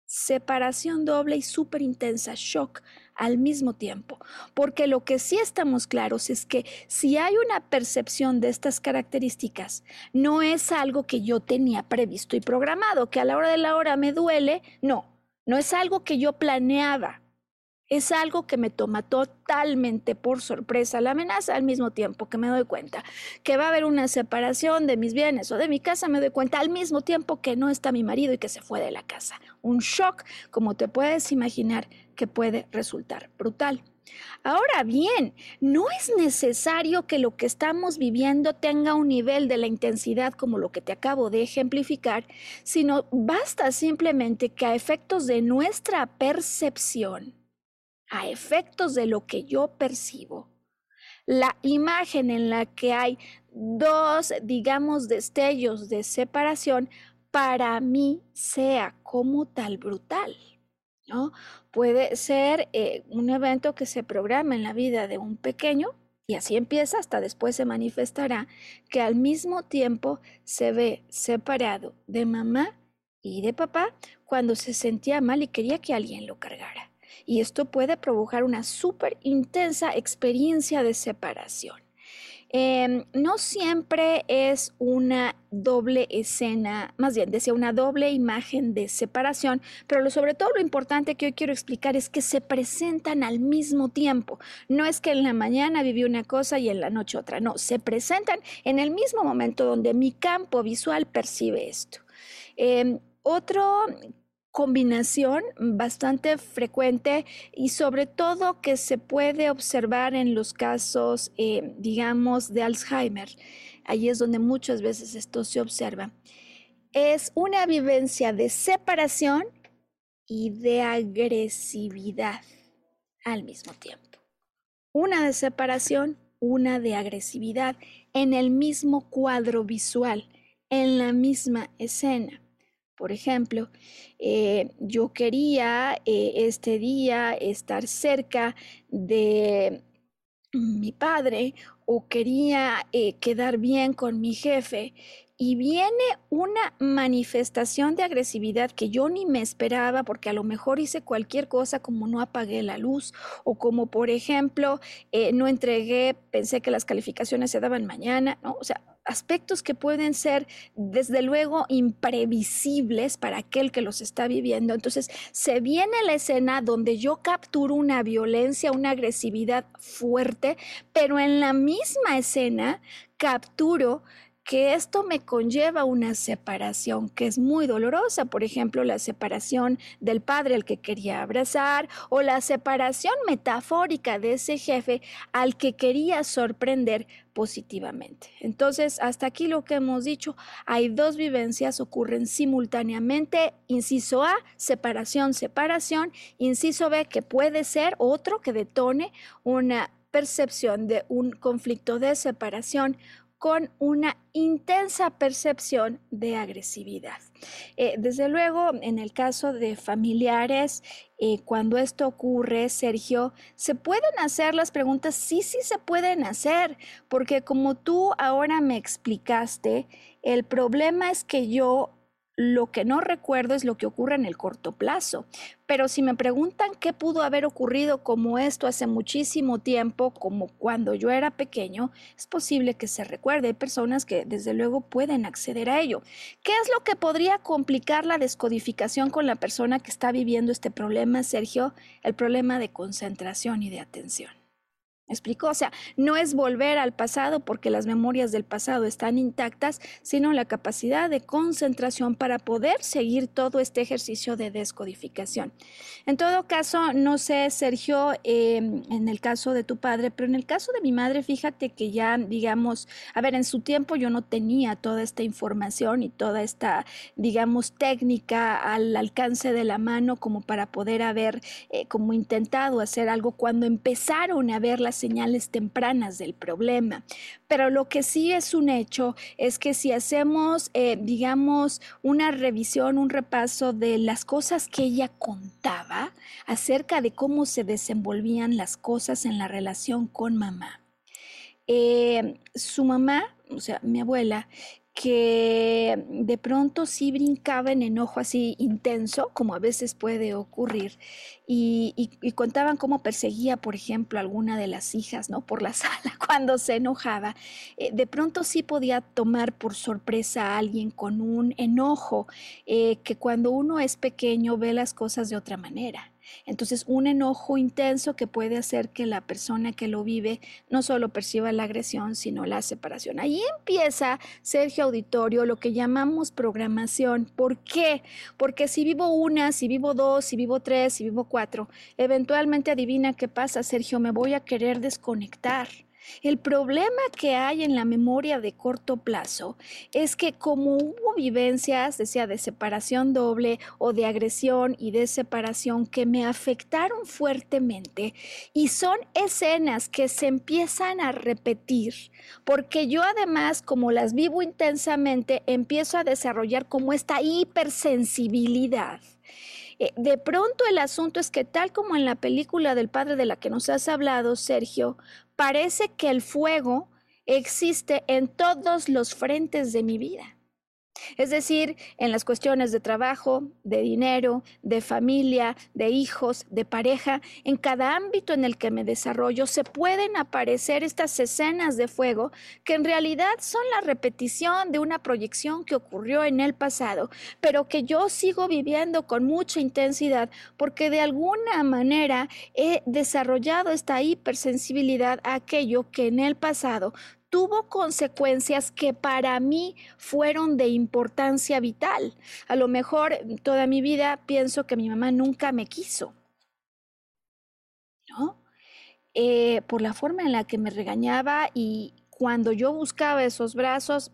Separación doble y súper intensa, shock al mismo tiempo. Porque lo que sí estamos claros es que si hay una percepción de estas características, no es algo que yo tenía previsto y programado, que a la hora de la hora me duele, no, no es algo que yo planeaba, es algo que me toma totalmente por sorpresa la amenaza al mismo tiempo que me doy cuenta que va a haber una separación de mis bienes o de mi casa, me doy cuenta al mismo tiempo que no está mi marido y que se fue de la casa. Un shock, como te puedes imaginar, que puede resultar brutal. Ahora bien, no es necesario que lo que estamos viviendo tenga un nivel de la intensidad como lo que te acabo de ejemplificar, sino basta simplemente que a efectos de nuestra percepción, a efectos de lo que yo percibo, la imagen en la que hay dos, digamos, destellos de separación, para mí sea como tal brutal. ¿no? Puede ser eh, un evento que se programa en la vida de un pequeño y así empieza, hasta después se manifestará, que al mismo tiempo se ve separado de mamá y de papá cuando se sentía mal y quería que alguien lo cargara. Y esto puede provocar una súper intensa experiencia de separación. Em, no siempre es una doble escena, más bien decía una doble imagen de separación, pero lo, sobre todo lo importante que hoy quiero explicar es que se presentan al mismo tiempo. No es que en la mañana viví una cosa y en la noche otra, no, se presentan en el mismo momento donde mi campo visual percibe esto. Em, otro combinación bastante frecuente y sobre todo que se puede observar en los casos, eh, digamos, de Alzheimer. Ahí es donde muchas veces esto se observa. Es una vivencia de separación y de agresividad al mismo tiempo. Una de separación, una de agresividad en el mismo cuadro visual, en la misma escena. Por ejemplo, eh, yo quería eh, este día estar cerca de mi padre o quería eh, quedar bien con mi jefe y viene una manifestación de agresividad que yo ni me esperaba porque a lo mejor hice cualquier cosa como no apagué la luz o como por ejemplo no entregué, pensé que las calificaciones se daban mañana, ¿no? O sea, aspectos que pueden ser desde luego imprevisibles para aquel que los está viviendo. Entonces, se viene la escena donde yo capturo una violencia, una agresividad fuerte, pero en la misma escena capturo que esto me conlleva una separación que es muy dolorosa, por ejemplo, la separación del padre al que quería abrazar o la separación metafórica de ese jefe al que quería sorprender positivamente. Entonces, hasta aquí lo que hemos dicho, hay dos vivencias, ocurren simultáneamente. Inciso A, separación, separación. Inciso B, que puede ser otro que detone una percepción de un conflicto de separación con una intensa percepción de agresividad. Eh, desde luego, en el caso de familiares, eh, cuando esto ocurre, Sergio, se pueden hacer las preguntas, sí, sí se pueden hacer, porque como tú ahora me explicaste, el problema es que yo lo que no recuerdo es lo que ocurre en el corto plazo. Pero si me preguntan qué pudo haber ocurrido como esto hace muchísimo tiempo, como cuando yo era pequeño, es posible que se recuerde. Hay personas que desde luego pueden acceder a ello. ¿Qué es lo que podría complicar la descodificación con la persona que está viviendo este problema, Sergio? El problema de concentración y de atención. ¿Me explico? O sea, no es volver al pasado porque las memorias del pasado están intactas, sino la capacidad de concentración para poder seguir todo este ejercicio de descodificación. En todo caso, no sé, Sergio, em, en el caso de tu padre, pero en el caso de mi madre, fíjate que ya, digamos, a ver, en su tiempo yo no tenía toda esta información y toda esta, digamos, técnica al alcance de la mano como para poder haber eh, como intentado hacer algo cuando empezaron a ver las señales tempranas del problema. Pero lo que sí es un hecho es que si hacemos, eh, digamos, una revisión, un repaso de las cosas que ella contaba acerca de cómo se desenvolvían las cosas en la relación con mamá. Eh, su mamá, o sea, mi abuela, que de pronto sí brincaba en enojo así intenso, como a veces puede ocurrir, y, contaban cómo perseguía, por ejemplo, alguna de las hijas, ¿no? Por la sala cuando se enojaba. Eh, de pronto sí podía tomar por sorpresa a alguien con un enojo, eh, que cuando uno es pequeño ve las cosas de otra manera. Entonces, un enojo intenso que puede hacer que la persona que lo vive no solo perciba la agresión, sino la separación. Ahí empieza, Sergio Auditorio, lo que llamamos programación. ¿Por qué? Porque si vivo una, si vivo dos, si vivo tres, si vivo cuatro, eventualmente adivina qué pasa, Sergio, me voy a querer desconectar. El problema que hay en la memoria de corto plazo es que como hubo vivencias, decía, de separación doble o de agresión y de separación que me afectaron fuertemente y son escenas que se empiezan a repetir, porque yo además, como las vivo intensamente, empiezo a desarrollar como esta hipersensibilidad. Eh, de pronto el asunto es que tal como en la película del padre de la que nos has hablado, Sergio, parece que el fuego existe en todos los frentes de mi vida. Es decir, en las cuestiones de trabajo, de dinero, de familia, de hijos, de pareja, en cada ámbito en el que me desarrollo se pueden aparecer estas escenas de fuego que en realidad son la repetición de una proyección que ocurrió en el pasado, pero que yo sigo viviendo con mucha intensidad porque de alguna manera he desarrollado esta hipersensibilidad a aquello que en el pasado tuvo consecuencias que para mí fueron de importancia vital. A lo mejor toda mi vida pienso que mi mamá nunca me quiso, ¿no? Eh, por la forma en la que me regañaba y cuando yo buscaba esos brazos,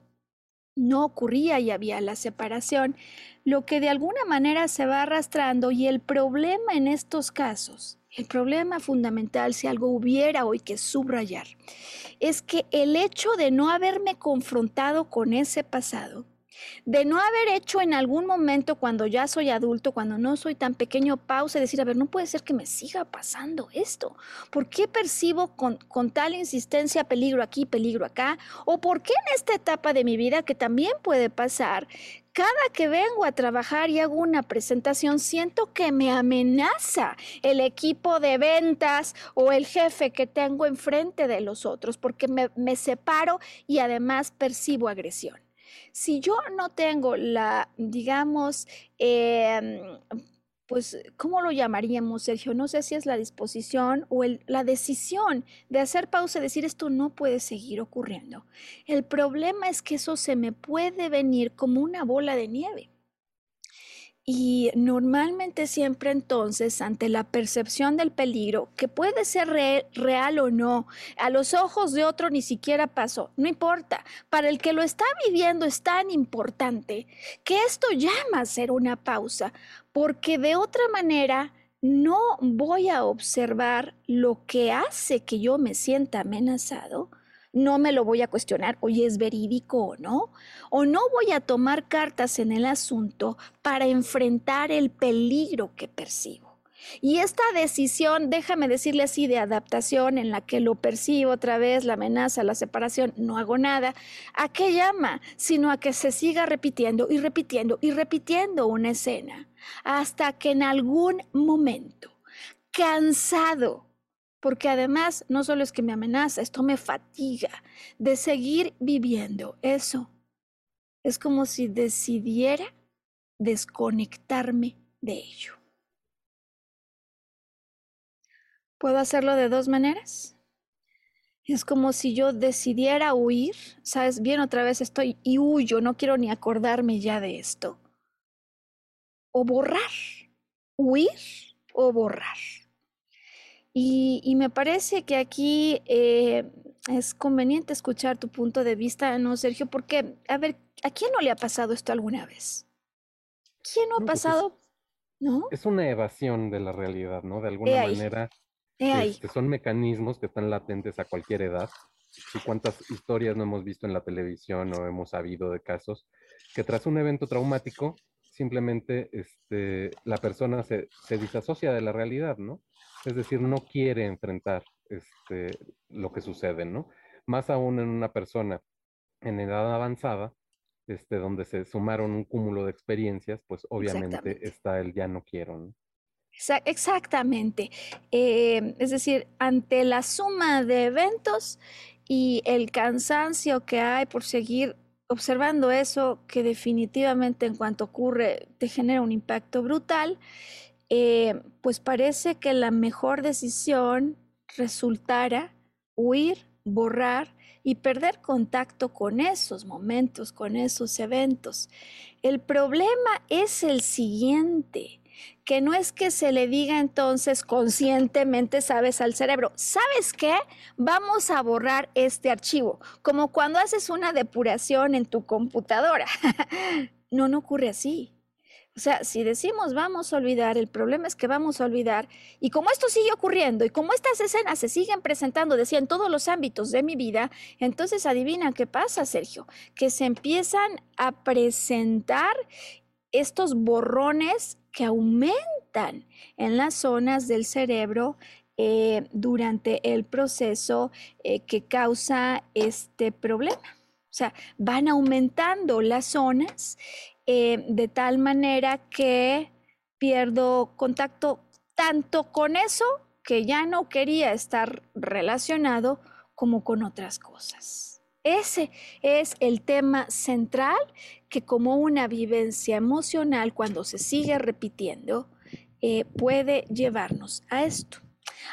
no ocurría y había la separación, lo que de alguna manera se va arrastrando y el problema en estos casos el problema fundamental, si algo hubiera hoy que subrayar, es que el hecho de no haberme confrontado con ese pasado, de no haber hecho en algún momento cuando ya soy adulto, cuando no soy tan pequeño, pausa y decir, a ver, no puede ser que me siga pasando esto. ¿Por qué percibo con, con, tal insistencia peligro aquí, peligro acá? ¿O por qué en esta etapa de mi vida, que también puede pasar, cada que vengo a trabajar y hago una presentación, siento que me amenaza el equipo de ventas o el jefe que tengo enfrente de los otros, porque me, separo y además percibo agresión. Si yo no tengo la, digamos, em, pues, ¿cómo lo llamaríamos, Sergio? No sé si es la disposición o la decisión de hacer pausa y decir esto no puede seguir ocurriendo. El problema es que eso se me puede venir como una bola de nieve. Y normalmente siempre entonces, ante la percepción del peligro, que puede ser real o no, a los ojos de otro ni siquiera pasó, no importa, para el que lo está viviendo es tan importante que esto llama a ser una pausa, porque de otra manera no voy a observar lo que hace que yo me sienta amenazado, no me lo voy a cuestionar, oye, ¿es verídico o no? O no voy a tomar cartas en el asunto para enfrentar el peligro que percibo. Y esta decisión, déjame decirle así, de adaptación en la que lo percibo otra vez, la amenaza, la separación, no hago nada, ¿a qué llama? Sino a que se siga repitiendo y repitiendo y repitiendo una escena hasta que en algún momento, cansado, porque además no solo es que me amenaza, esto me fatiga de seguir viviendo eso. Es como si decidiera desconectarme de ello. Puedo hacerlo de dos maneras. Es como si yo decidiera huir, sabes, bien otra vez estoy y huyo, no quiero ni acordarme ya de esto. O borrar, huir o borrar. Y, me parece que aquí eh, es conveniente escuchar tu punto de vista, ¿no, Sergio? Porque, a ver, ¿a quién no le ha pasado esto alguna vez? ¿Quién no ha pues pasado? ¿No? Es una evasión de la realidad, ¿no? De alguna manera este, son mecanismos que están latentes a cualquier edad. Y cuántas historias no hemos visto en la televisión o hemos sabido de casos que tras un evento traumático simplemente este, la persona se, se disasocia de la realidad, ¿no? Es decir, no quiere enfrentar este, lo que sucede, ¿no? Más aún en una persona en edad avanzada, este, donde se sumaron un cúmulo de experiencias, pues obviamente está el ya no quiero, ¿no? Exactamente. Eh, es decir, ante la suma de eventos y el cansancio que hay por seguir observando eso, que definitivamente en cuanto ocurre te genera un impacto brutal, eh, pues parece que la mejor decisión resultara huir, borrar y perder contacto con esos momentos, con esos eventos. El problema es el siguiente que no es que se le diga entonces conscientemente, sabes, al cerebro, ¿sabes qué? Vamos a borrar este archivo, como cuando haces una depuración en tu computadora. no, no ocurre así. O sea, si decimos vamos a olvidar, el problema es que vamos a olvidar. Y como esto sigue ocurriendo y como estas escenas se siguen presentando, decía, en todos los ámbitos de mi vida, entonces adivina qué pasa, Sergio, que se empiezan a presentar estos borrones que aumentan en las zonas del cerebro eh, durante el proceso eh, que causa este problema. O sea, van aumentando las zonas eh, de tal manera que pierdo contacto tanto con eso que ya no quería estar relacionado como con otras cosas. Ese es el tema central que como una vivencia emocional cuando se sigue repitiendo eh, puede llevarnos a esto.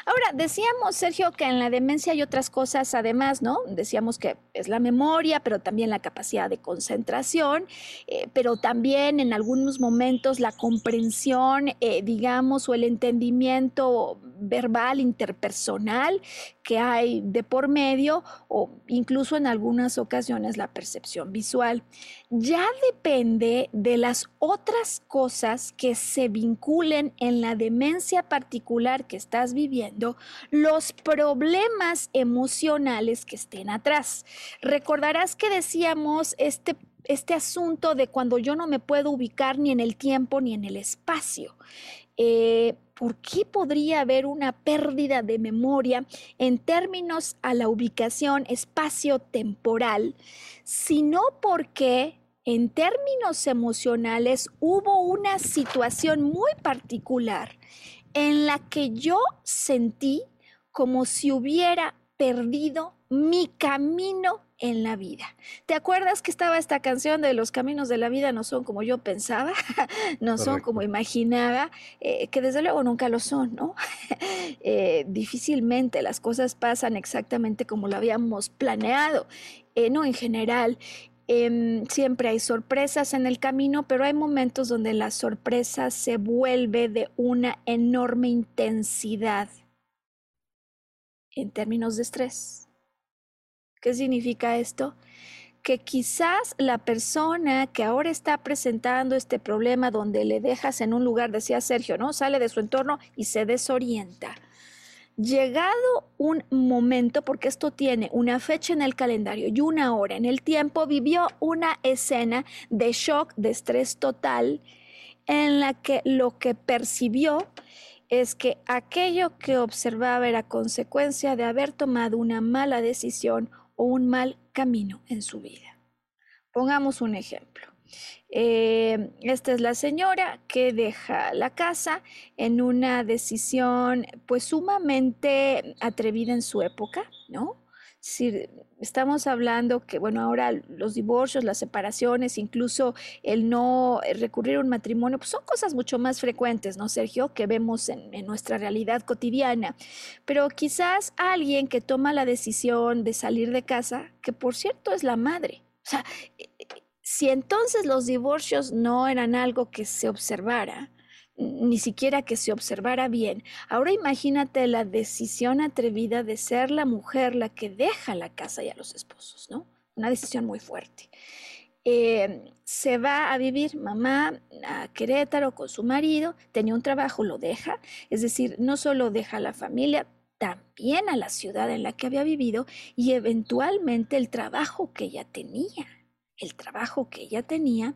Ahora, decíamos, Sergio, que en la demencia hay otras cosas además, ¿no? Decíamos que es la memoria, pero también la capacidad de concentración, eh, pero también en algunos momentos la comprensión, eh, digamos, o el entendimiento verbal, interpersonal que hay de por medio, o incluso en algunas ocasiones la percepción visual. Ya depende de las otras cosas que se vinculen en la demencia particular que estás viviendo, los problemas emocionales que estén atrás. Recordarás que decíamos este este asunto de cuando yo no me puedo ubicar ni en el tiempo ni en el espacio. Eh, ¿Por qué podría haber una pérdida de memoria en términos a la ubicación espacio-temporal, sino porque en términos emocionales hubo una situación muy particular en la que yo sentí como si hubiera perdido mi camino en la vida. ¿Te acuerdas que estaba esta canción de los caminos de la vida no son como yo pensaba, no son como imaginaba, eh, que desde luego nunca lo son, ¿no? Eh, difícilmente las cosas pasan exactamente como lo habíamos planeado, eh, no en general. Em, siempre hay sorpresas en el camino, pero hay momentos donde la sorpresa se vuelve de una enorme intensidad en términos de estrés. ¿Qué significa esto? Que quizás la persona que ahora está presentando este problema donde le dejas en un lugar, decía Sergio, ¿no? Sale de su entorno y se desorienta. Llegado un momento, porque esto tiene una fecha en el calendario y una hora en el tiempo, vivió una escena de shock, de estrés total, en la que lo que percibió es que aquello que observaba era consecuencia de haber tomado una mala decisión o un mal camino en su vida. Pongamos un ejemplo. Eh, esta es la señora que deja la casa en una decisión pues sumamente atrevida en su época, ¿no? Si estamos hablando que, bueno, ahora los divorcios, las separaciones, incluso el no recurrir a un matrimonio, pues son cosas mucho más frecuentes, ¿no, Sergio? Que vemos en, en nuestra realidad cotidiana. Pero quizás alguien que toma la decisión de salir de casa, que por cierto es la madre. O sea, eh, eh, si entonces los divorcios no eran algo que se observara, ni siquiera que se observara bien. Ahora imagínate la decisión atrevida de ser la mujer la que deja la casa y a los esposos, ¿no? Una decisión muy fuerte. Eh, se va a vivir mamá a Querétaro con su marido, tenía un trabajo, lo deja, es decir, no solo deja la familia, también a la ciudad en la que había vivido y eventualmente el trabajo que ella tenía el trabajo que ella tenía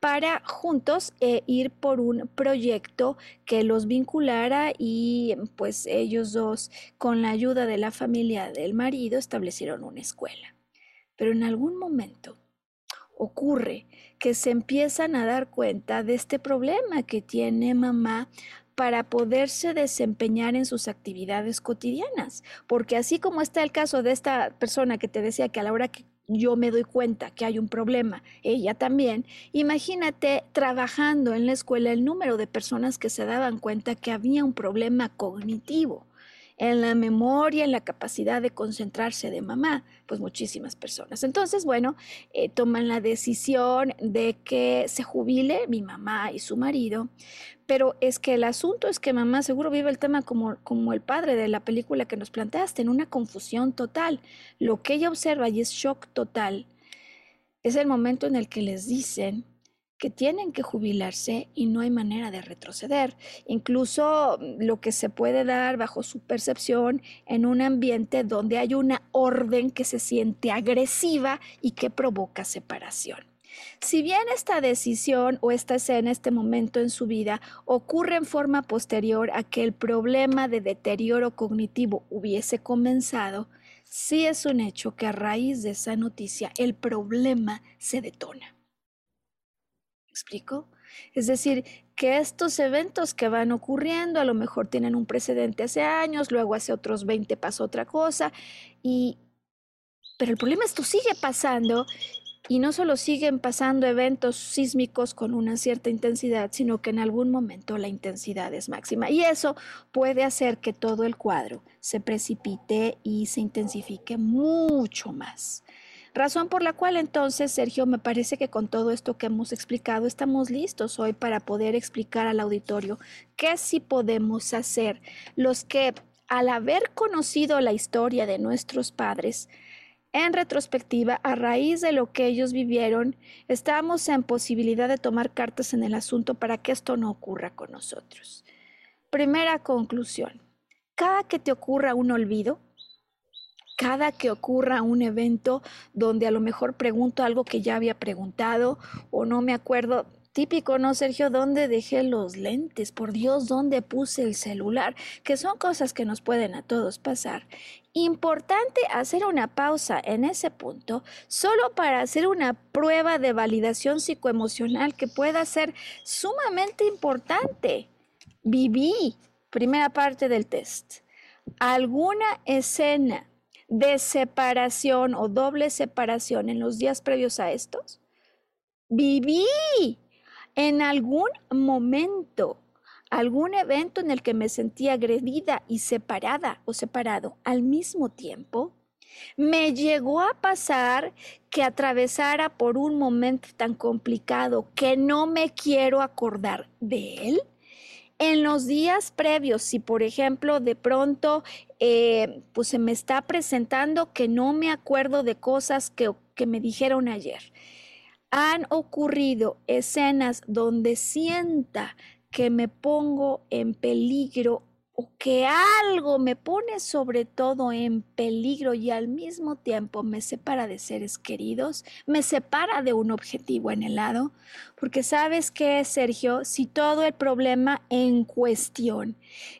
para juntos eh, ir por un proyecto que los vinculara y pues ellos dos con la ayuda de la familia del marido establecieron una escuela. Pero en algún momento ocurre que se empiezan a dar cuenta de este problema que tiene mamá para poderse desempeñar en sus actividades cotidianas. Porque así como está el caso de esta persona que te decía que a la hora que yo me doy cuenta que hay un problema, ella también, imagínate trabajando en la escuela el número de personas que se daban cuenta que había un problema cognitivo en la memoria, en la capacidad de concentrarse de mamá, pues muchísimas personas. Entonces, bueno, eh, toman la decisión de que se jubile mi mamá y su marido, pero es que el asunto es que mamá seguro vive el tema como, como el padre de la película que nos planteaste, en una confusión total. Lo que ella observa y es shock total, es el momento en el que les dicen que tienen que jubilarse y no hay manera de retroceder. Incluso mm, lo que se puede dar bajo su percepción en un ambiente donde hay una orden que se siente agresiva y que provoca separación. Si bien esta decisión o esta escena, este momento en su vida, ocurre en forma posterior a que el problema de deterioro cognitivo hubiese comenzado, sí es un hecho que a raíz de esa noticia el problema se detona. ¿Me explico? Es decir, que estos eventos que van ocurriendo a lo mejor tienen un precedente hace años, luego hace otros 20 pasó otra cosa, y... pero el problema es que sigue pasando y no solo siguen pasando eventos sísmicos con una cierta intensidad, sino que en algún momento la intensidad es máxima. Y eso puede hacer que todo el cuadro se precipite y se intensifique mucho más. Razón por la cual entonces, Sergio, me parece que con todo esto que hemos explicado, estamos listos hoy para poder explicar al auditorio qué sí podemos hacer los que al haber conocido la historia de nuestros padres, en retrospectiva, a raíz de lo que ellos vivieron, estamos en posibilidad de tomar cartas en el asunto para que esto no ocurra con nosotros. Primera conclusión. Cada que te ocurra un olvido, cada que ocurra un evento donde a lo mejor pregunto algo que ya había preguntado o no me acuerdo, Típico, ¿no, Sergio? ¿Dónde dejé los lentes? Por Dios, ¿dónde puse el celular? Que son cosas que nos pueden a todos pasar. Importante hacer una pausa en ese punto, solo para hacer una prueba de validación psicoemocional que pueda ser sumamente importante. Viví, primera parte del test, alguna escena de separación o doble separación en los días previos a estos. Viví en algún momento, algún evento en el que me sentí agredida y separada o separado al mismo tiempo, me llegó a pasar que atravesara por un momento tan complicado que no me quiero acordar de él. En los días previos, si por ejemplo de pronto eh, pues se me está presentando que no me acuerdo de cosas que, que me dijeron ayer, han ocurrido escenas donde sienta que me pongo en peligro o que algo me pone sobre todo en peligro y al mismo tiempo me separa de seres queridos, me separa de un objetivo en el lado, porque sabes que, Sergio, si todo el problema en cuestión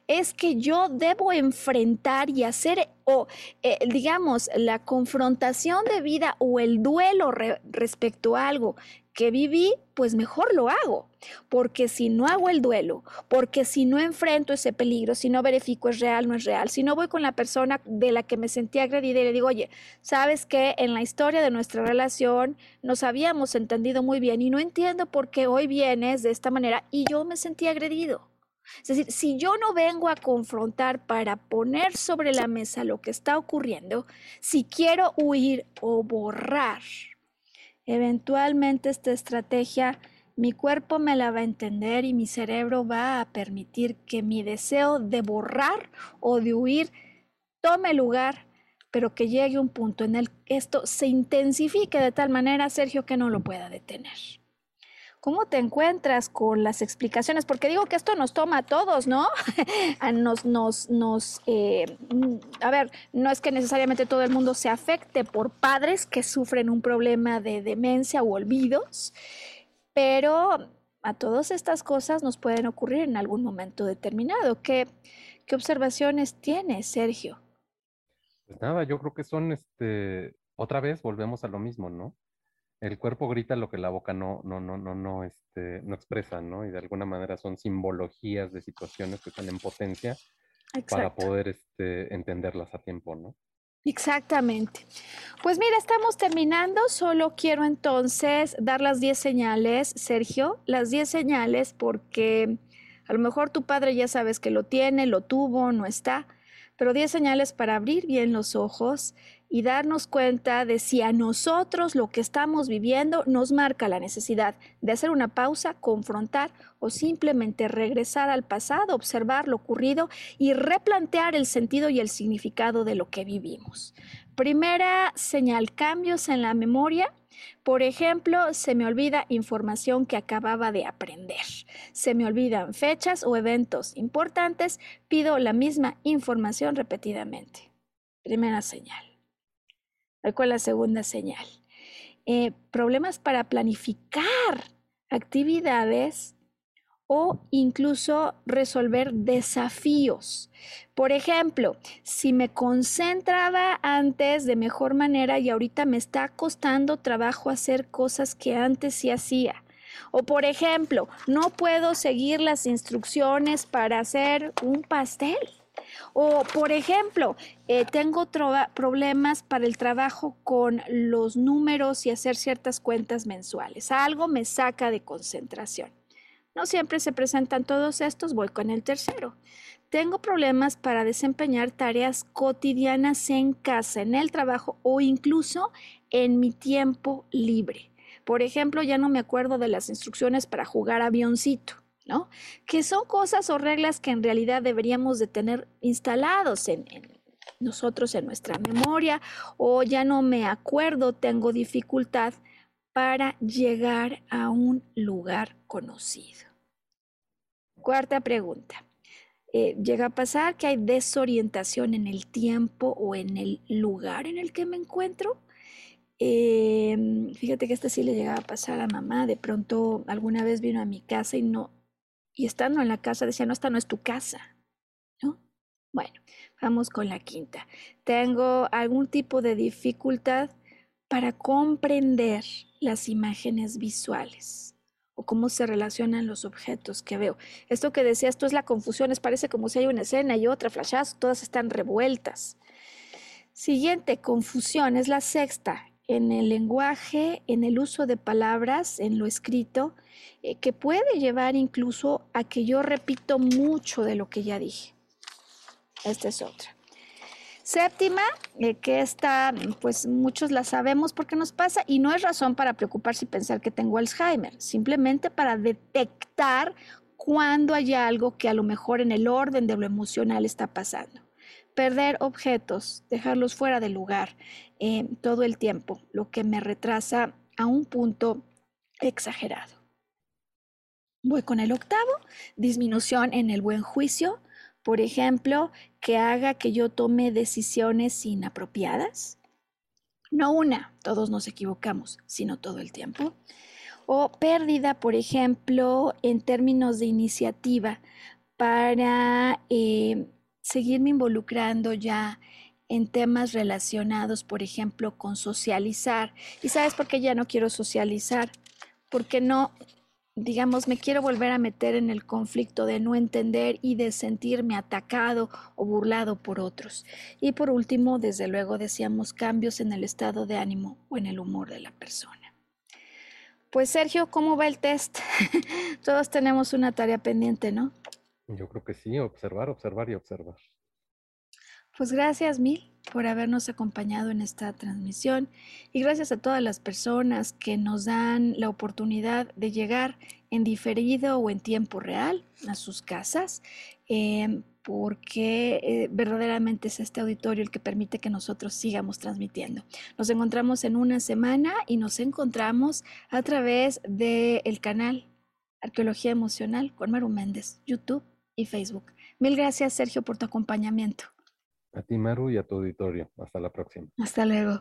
es que yo debo enfrentar y hacer, o eh, digamos, la confrontación de vida o el duelo respecto a algo que viví, pues mejor lo hago, porque si no hago el duelo, porque si no enfrento ese peligro, si no verifico es real, no es real, si no voy con la persona de la que me sentí agredida y le digo, oye, sabes que en la historia de nuestra relación nos habíamos entendido muy bien y no entiendo por qué hoy vienes de esta manera y yo me sentí agredido. Es decir, si yo no vengo a confrontar para poner sobre la mesa lo que está ocurriendo, si quiero huir o borrar Eventualmente esta estrategia mi cuerpo me la va a entender y mi cerebro va a permitir que mi deseo de borrar o de huir tome lugar, pero que llegue un punto en el que esto se intensifique de tal manera, Sergio, que no lo pueda detener. ¿Cómo te encuentras con las explicaciones? Porque digo que esto nos toma a todos, ¿no? nos, nos, nos, eh, a ver, no es que necesariamente todo el mundo se afecte por padres que sufren un problema de demencia o olvidos, pero a todas estas cosas nos pueden ocurrir en algún momento determinado. ¿Qué, qué observaciones tienes, Sergio? Pues nada, yo creo que son, este, otra vez volvemos a lo mismo, ¿no? El cuerpo grita lo que la boca no, no, no, no, no, este, no expresa, ¿no? Y de alguna manera son simbologías de situaciones que están en potencia para poder este, entenderlas a tiempo, ¿no? Exactamente. Pues mira, estamos terminando. Solo quiero entonces dar las 10 señales, Sergio, las 10 señales porque a lo mejor tu padre ya sabes que lo tiene, lo tuvo, no está, pero 10 señales para abrir bien los ojos y darnos cuenta de si a nosotros lo que estamos viviendo nos marca la necesidad de hacer una pausa, confrontar o simplemente regresar al pasado, observar lo ocurrido y replantear el sentido y el significado de lo que vivimos. Primera señal, cambios en la memoria. Por ejemplo, se me olvida información que acababa de aprender. Se me olvidan fechas o eventos importantes. Pido la misma información repetidamente. Primera señal. ¿Cuál es la segunda señal? Eh, problemas para planificar actividades o incluso resolver desafíos. Por ejemplo, si me concentraba antes de mejor manera y ahorita me está costando trabajo hacer cosas que antes sí hacía. O por ejemplo, no puedo seguir las instrucciones para hacer un pastel. O por ejemplo, eh, tengo problemas para el trabajo con los números y hacer ciertas cuentas mensuales. Algo me saca de concentración. No siempre se presentan todos estos, voy con el tercero. Tengo problemas para desempeñar tareas cotidianas en casa, en el trabajo o incluso en mi tiempo libre. Por ejemplo, ya no me acuerdo de las instrucciones para jugar avioncito, ¿no? Que son cosas o reglas que en realidad deberíamos de tener instalados en, nosotros en nuestra memoria o ya no me acuerdo, tengo dificultad para llegar a un lugar conocido. Cuarta pregunta. Eh, ¿Llega a pasar que hay desorientación en el tiempo o en el lugar en el que me encuentro? Em, fíjate que esta sí le llegaba a pasar a mamá. De pronto alguna vez vino a mi casa y no, y estando en la casa decía, no, esta no es tu casa. ¿No? Bueno, vamos con la quinta. Tengo algún tipo de dificultad para comprender las imágenes visuales o cómo se relacionan los objetos que veo. Esto que decía, esto es la confusión, es parece como si hay una escena y otra, flashazo, todas están revueltas. Siguiente confusión es la sexta, en el lenguaje, en el uso de palabras, en lo escrito, eh, que puede llevar incluso a que yo repito mucho de lo que ya dije. Esta es otra. Séptima, eh, que esta, pues muchos la sabemos porque nos pasa y no es razón para preocuparse y pensar que tengo Alzheimer, simplemente para detectar cuando hay algo que a lo mejor en el orden de lo emocional está pasando. Perder objetos, dejarlos fuera del lugar eh, todo el tiempo, lo que me retrasa a un punto exagerado. Voy con el octavo, disminución en el buen juicio, por ejemplo, que haga que yo tome decisiones inapropiadas. No una, todos nos equivocamos, sino todo el tiempo. O pérdida, por ejemplo, en términos de iniciativa para eh, seguirme involucrando ya en temas relacionados, por ejemplo, con socializar. ¿Y sabes por qué ya no quiero socializar? Porque no, digamos, me quiero volver a meter en el conflicto de no entender y de sentirme atacado o burlado por otros. Y por último, desde luego, decíamos cambios en el estado de ánimo o en el humor de la persona. Pues Sergio, ¿cómo va el test? Todos tenemos una tarea pendiente, ¿no? Yo creo que sí, observar, observar y observar. Pues gracias mil por habernos acompañado en esta transmisión y gracias a todas las personas que nos dan la oportunidad de llegar en diferido o en tiempo real a sus casas, em, porque eh, verdaderamente es este auditorio el que permite que nosotros sigamos transmitiendo. Nos encontramos en una semana y nos encontramos a través del canal Arqueología Emocional con Maru Méndez, YouTube y Facebook. Mil gracias, Sergio, por tu acompañamiento. A ti, Maru, y a tu auditorio. Hasta la próxima. Hasta luego.